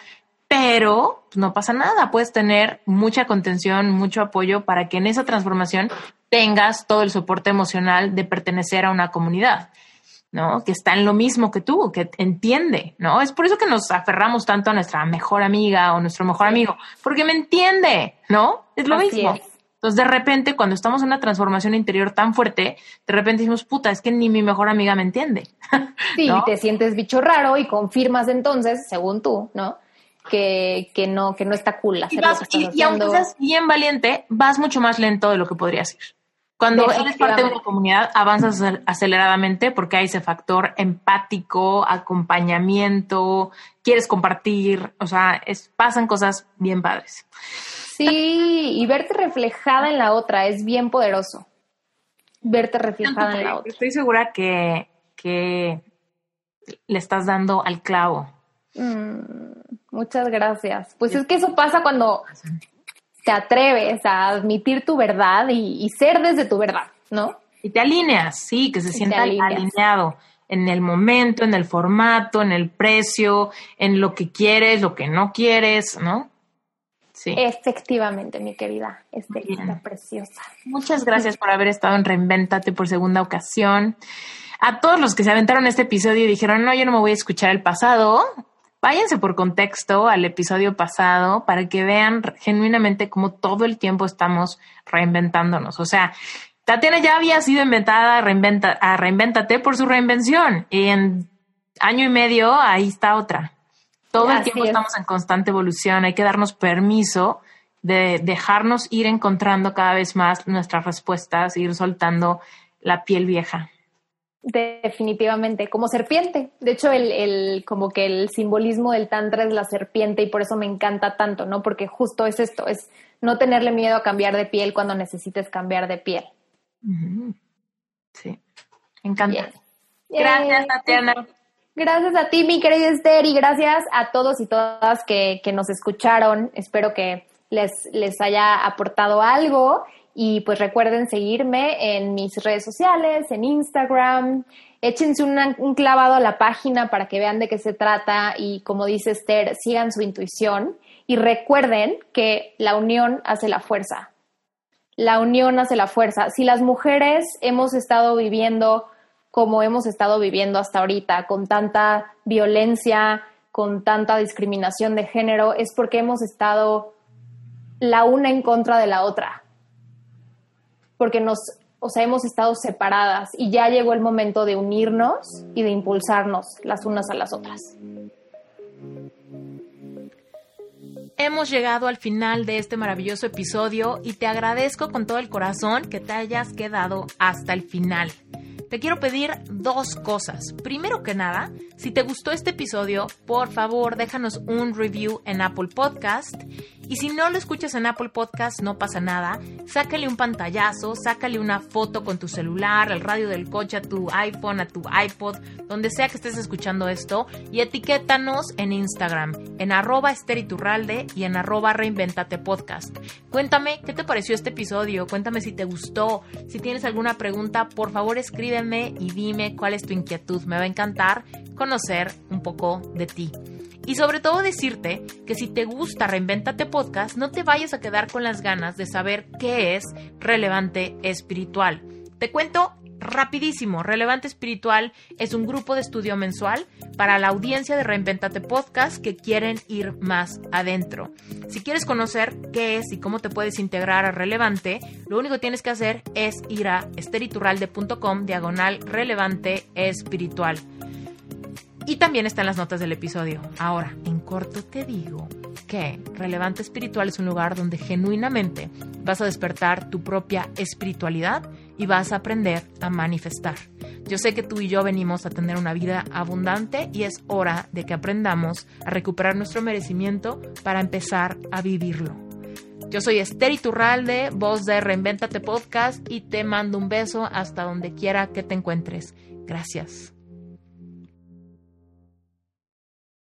pero no pasa nada, puedes tener mucha contención, mucho apoyo para que en esa transformación tengas todo el soporte emocional de pertenecer a una comunidad. ¿No? Que está en lo mismo que tú, que entiende, ¿no? Es por eso que nos aferramos tanto a nuestra mejor amiga o nuestro mejor amigo, porque me entiende, ¿no? Es lo mismo. Entonces, de repente, cuando estamos en una transformación interior tan fuerte, de repente decimos, puta, es que ni mi mejor amiga me entiende. Sí, y te sientes bicho raro y confirmas entonces, según tú, ¿no? Que, que no, que no está cool hacer lo que y, y aunque seas bien valiente, vas mucho más lento de lo que podrías ir. Cuando eres parte de una comunidad, avanzas aceleradamente porque hay ese factor empático, acompañamiento, quieres compartir, o sea, es, pasan cosas bien padres. Sí, y verte reflejada en la otra es bien poderoso. Verte reflejada en la otra. Estoy segura que, que le estás dando al clavo. Mm, muchas gracias. Pues es que eso pasa cuando te atreves a admitir tu verdad y, ser desde tu verdad, ¿no? Y te alineas, sí, que se sienta alineado en el momento, en el formato, en el precio, en lo que quieres, lo que no quieres, ¿no? Sí. Efectivamente, mi querida Estelita preciosa. Muchas gracias por haber estado en Reinventate por segunda ocasión. A todos los que se aventaron este episodio y dijeron, no, yo no me voy a escuchar el pasado, váyanse por contexto al episodio pasado para que vean genuinamente cómo todo el tiempo estamos reinventándonos. O sea, Tatiana ya había sido inventada a, reinventa, a Reinventate por su reinvención y en año y medio ahí está otra. Todo el tiempo estamos en constante evolución, hay que darnos permiso de dejarnos ir encontrando cada vez más nuestras respuestas, ir soltando la piel vieja. Definitivamente, como serpiente. De hecho, el, el, como que el simbolismo del tantra es la serpiente y por eso me encanta tanto, ¿no? Porque justo es esto, es no tenerle miedo a cambiar de piel cuando necesites cambiar de piel. Sí, me encanta. Gracias, Tatiana. Gracias a ti, mi querida Esther, y gracias a todos y todas que, que nos escucharon. Espero que les, les haya aportado algo y pues recuerden seguirme en mis redes sociales, en Instagram. Échense un clavado a la página para que vean de qué se trata y como dice Esther, sigan su intuición. Y recuerden que la unión hace la fuerza. La unión hace la fuerza. Si las mujeres hemos estado viviendo como hemos estado viviendo hasta ahorita, con tanta violencia, con tanta discriminación de género, es porque hemos estado la una en contra de la otra porque nos, o sea, hemos estado separadas y ya llegó el momento de unirnos y de impulsarnos las unas a las otras. Hemos llegado al final de este maravilloso episodio y te agradezco con todo el corazón que te hayas quedado hasta el final te quiero pedir dos cosas. Primero que nada, si te gustó este episodio, por favor déjanos un review en Apple Podcast. Y si no lo escuchas en Apple Podcast, no pasa nada. Sácale un pantallazo, sácale una foto con tu celular, al radio del coche, a tu iPhone, a tu iPod, donde sea que estés escuchando esto. Y etiquétanos en Instagram, en arroba esteriturralde y en arroba reinventate podcast. Cuéntame qué te pareció este episodio, cuéntame si te gustó, si tienes alguna pregunta, por favor escríbeme y dime cuál es tu inquietud. Me va a encantar conocer un poco de ti. Y sobre todo decirte que si te gusta Reinventate Podcast, no te vayas a quedar con las ganas de saber qué es relevante espiritual. Te cuento rapidísimo, Relevante Espiritual es un grupo de estudio mensual para la audiencia de Reinventate Podcast que quieren ir más adentro. Si quieres conocer qué es y cómo te puedes integrar a Relevante, lo único que tienes que hacer es ir a esteriturralde.com diagonal relevante espiritual. Y también está en las notas del episodio. Ahora, en corto te digo que Relevante Espiritual es un lugar donde genuinamente vas a despertar tu propia espiritualidad y vas a aprender a manifestar. Yo sé que tú y yo venimos a tener una vida abundante y es hora de que aprendamos a recuperar nuestro merecimiento para empezar a vivirlo. Yo soy Esther Iturralde, voz de Reinventate Podcast y te mando un beso hasta donde quiera que te encuentres. Gracias.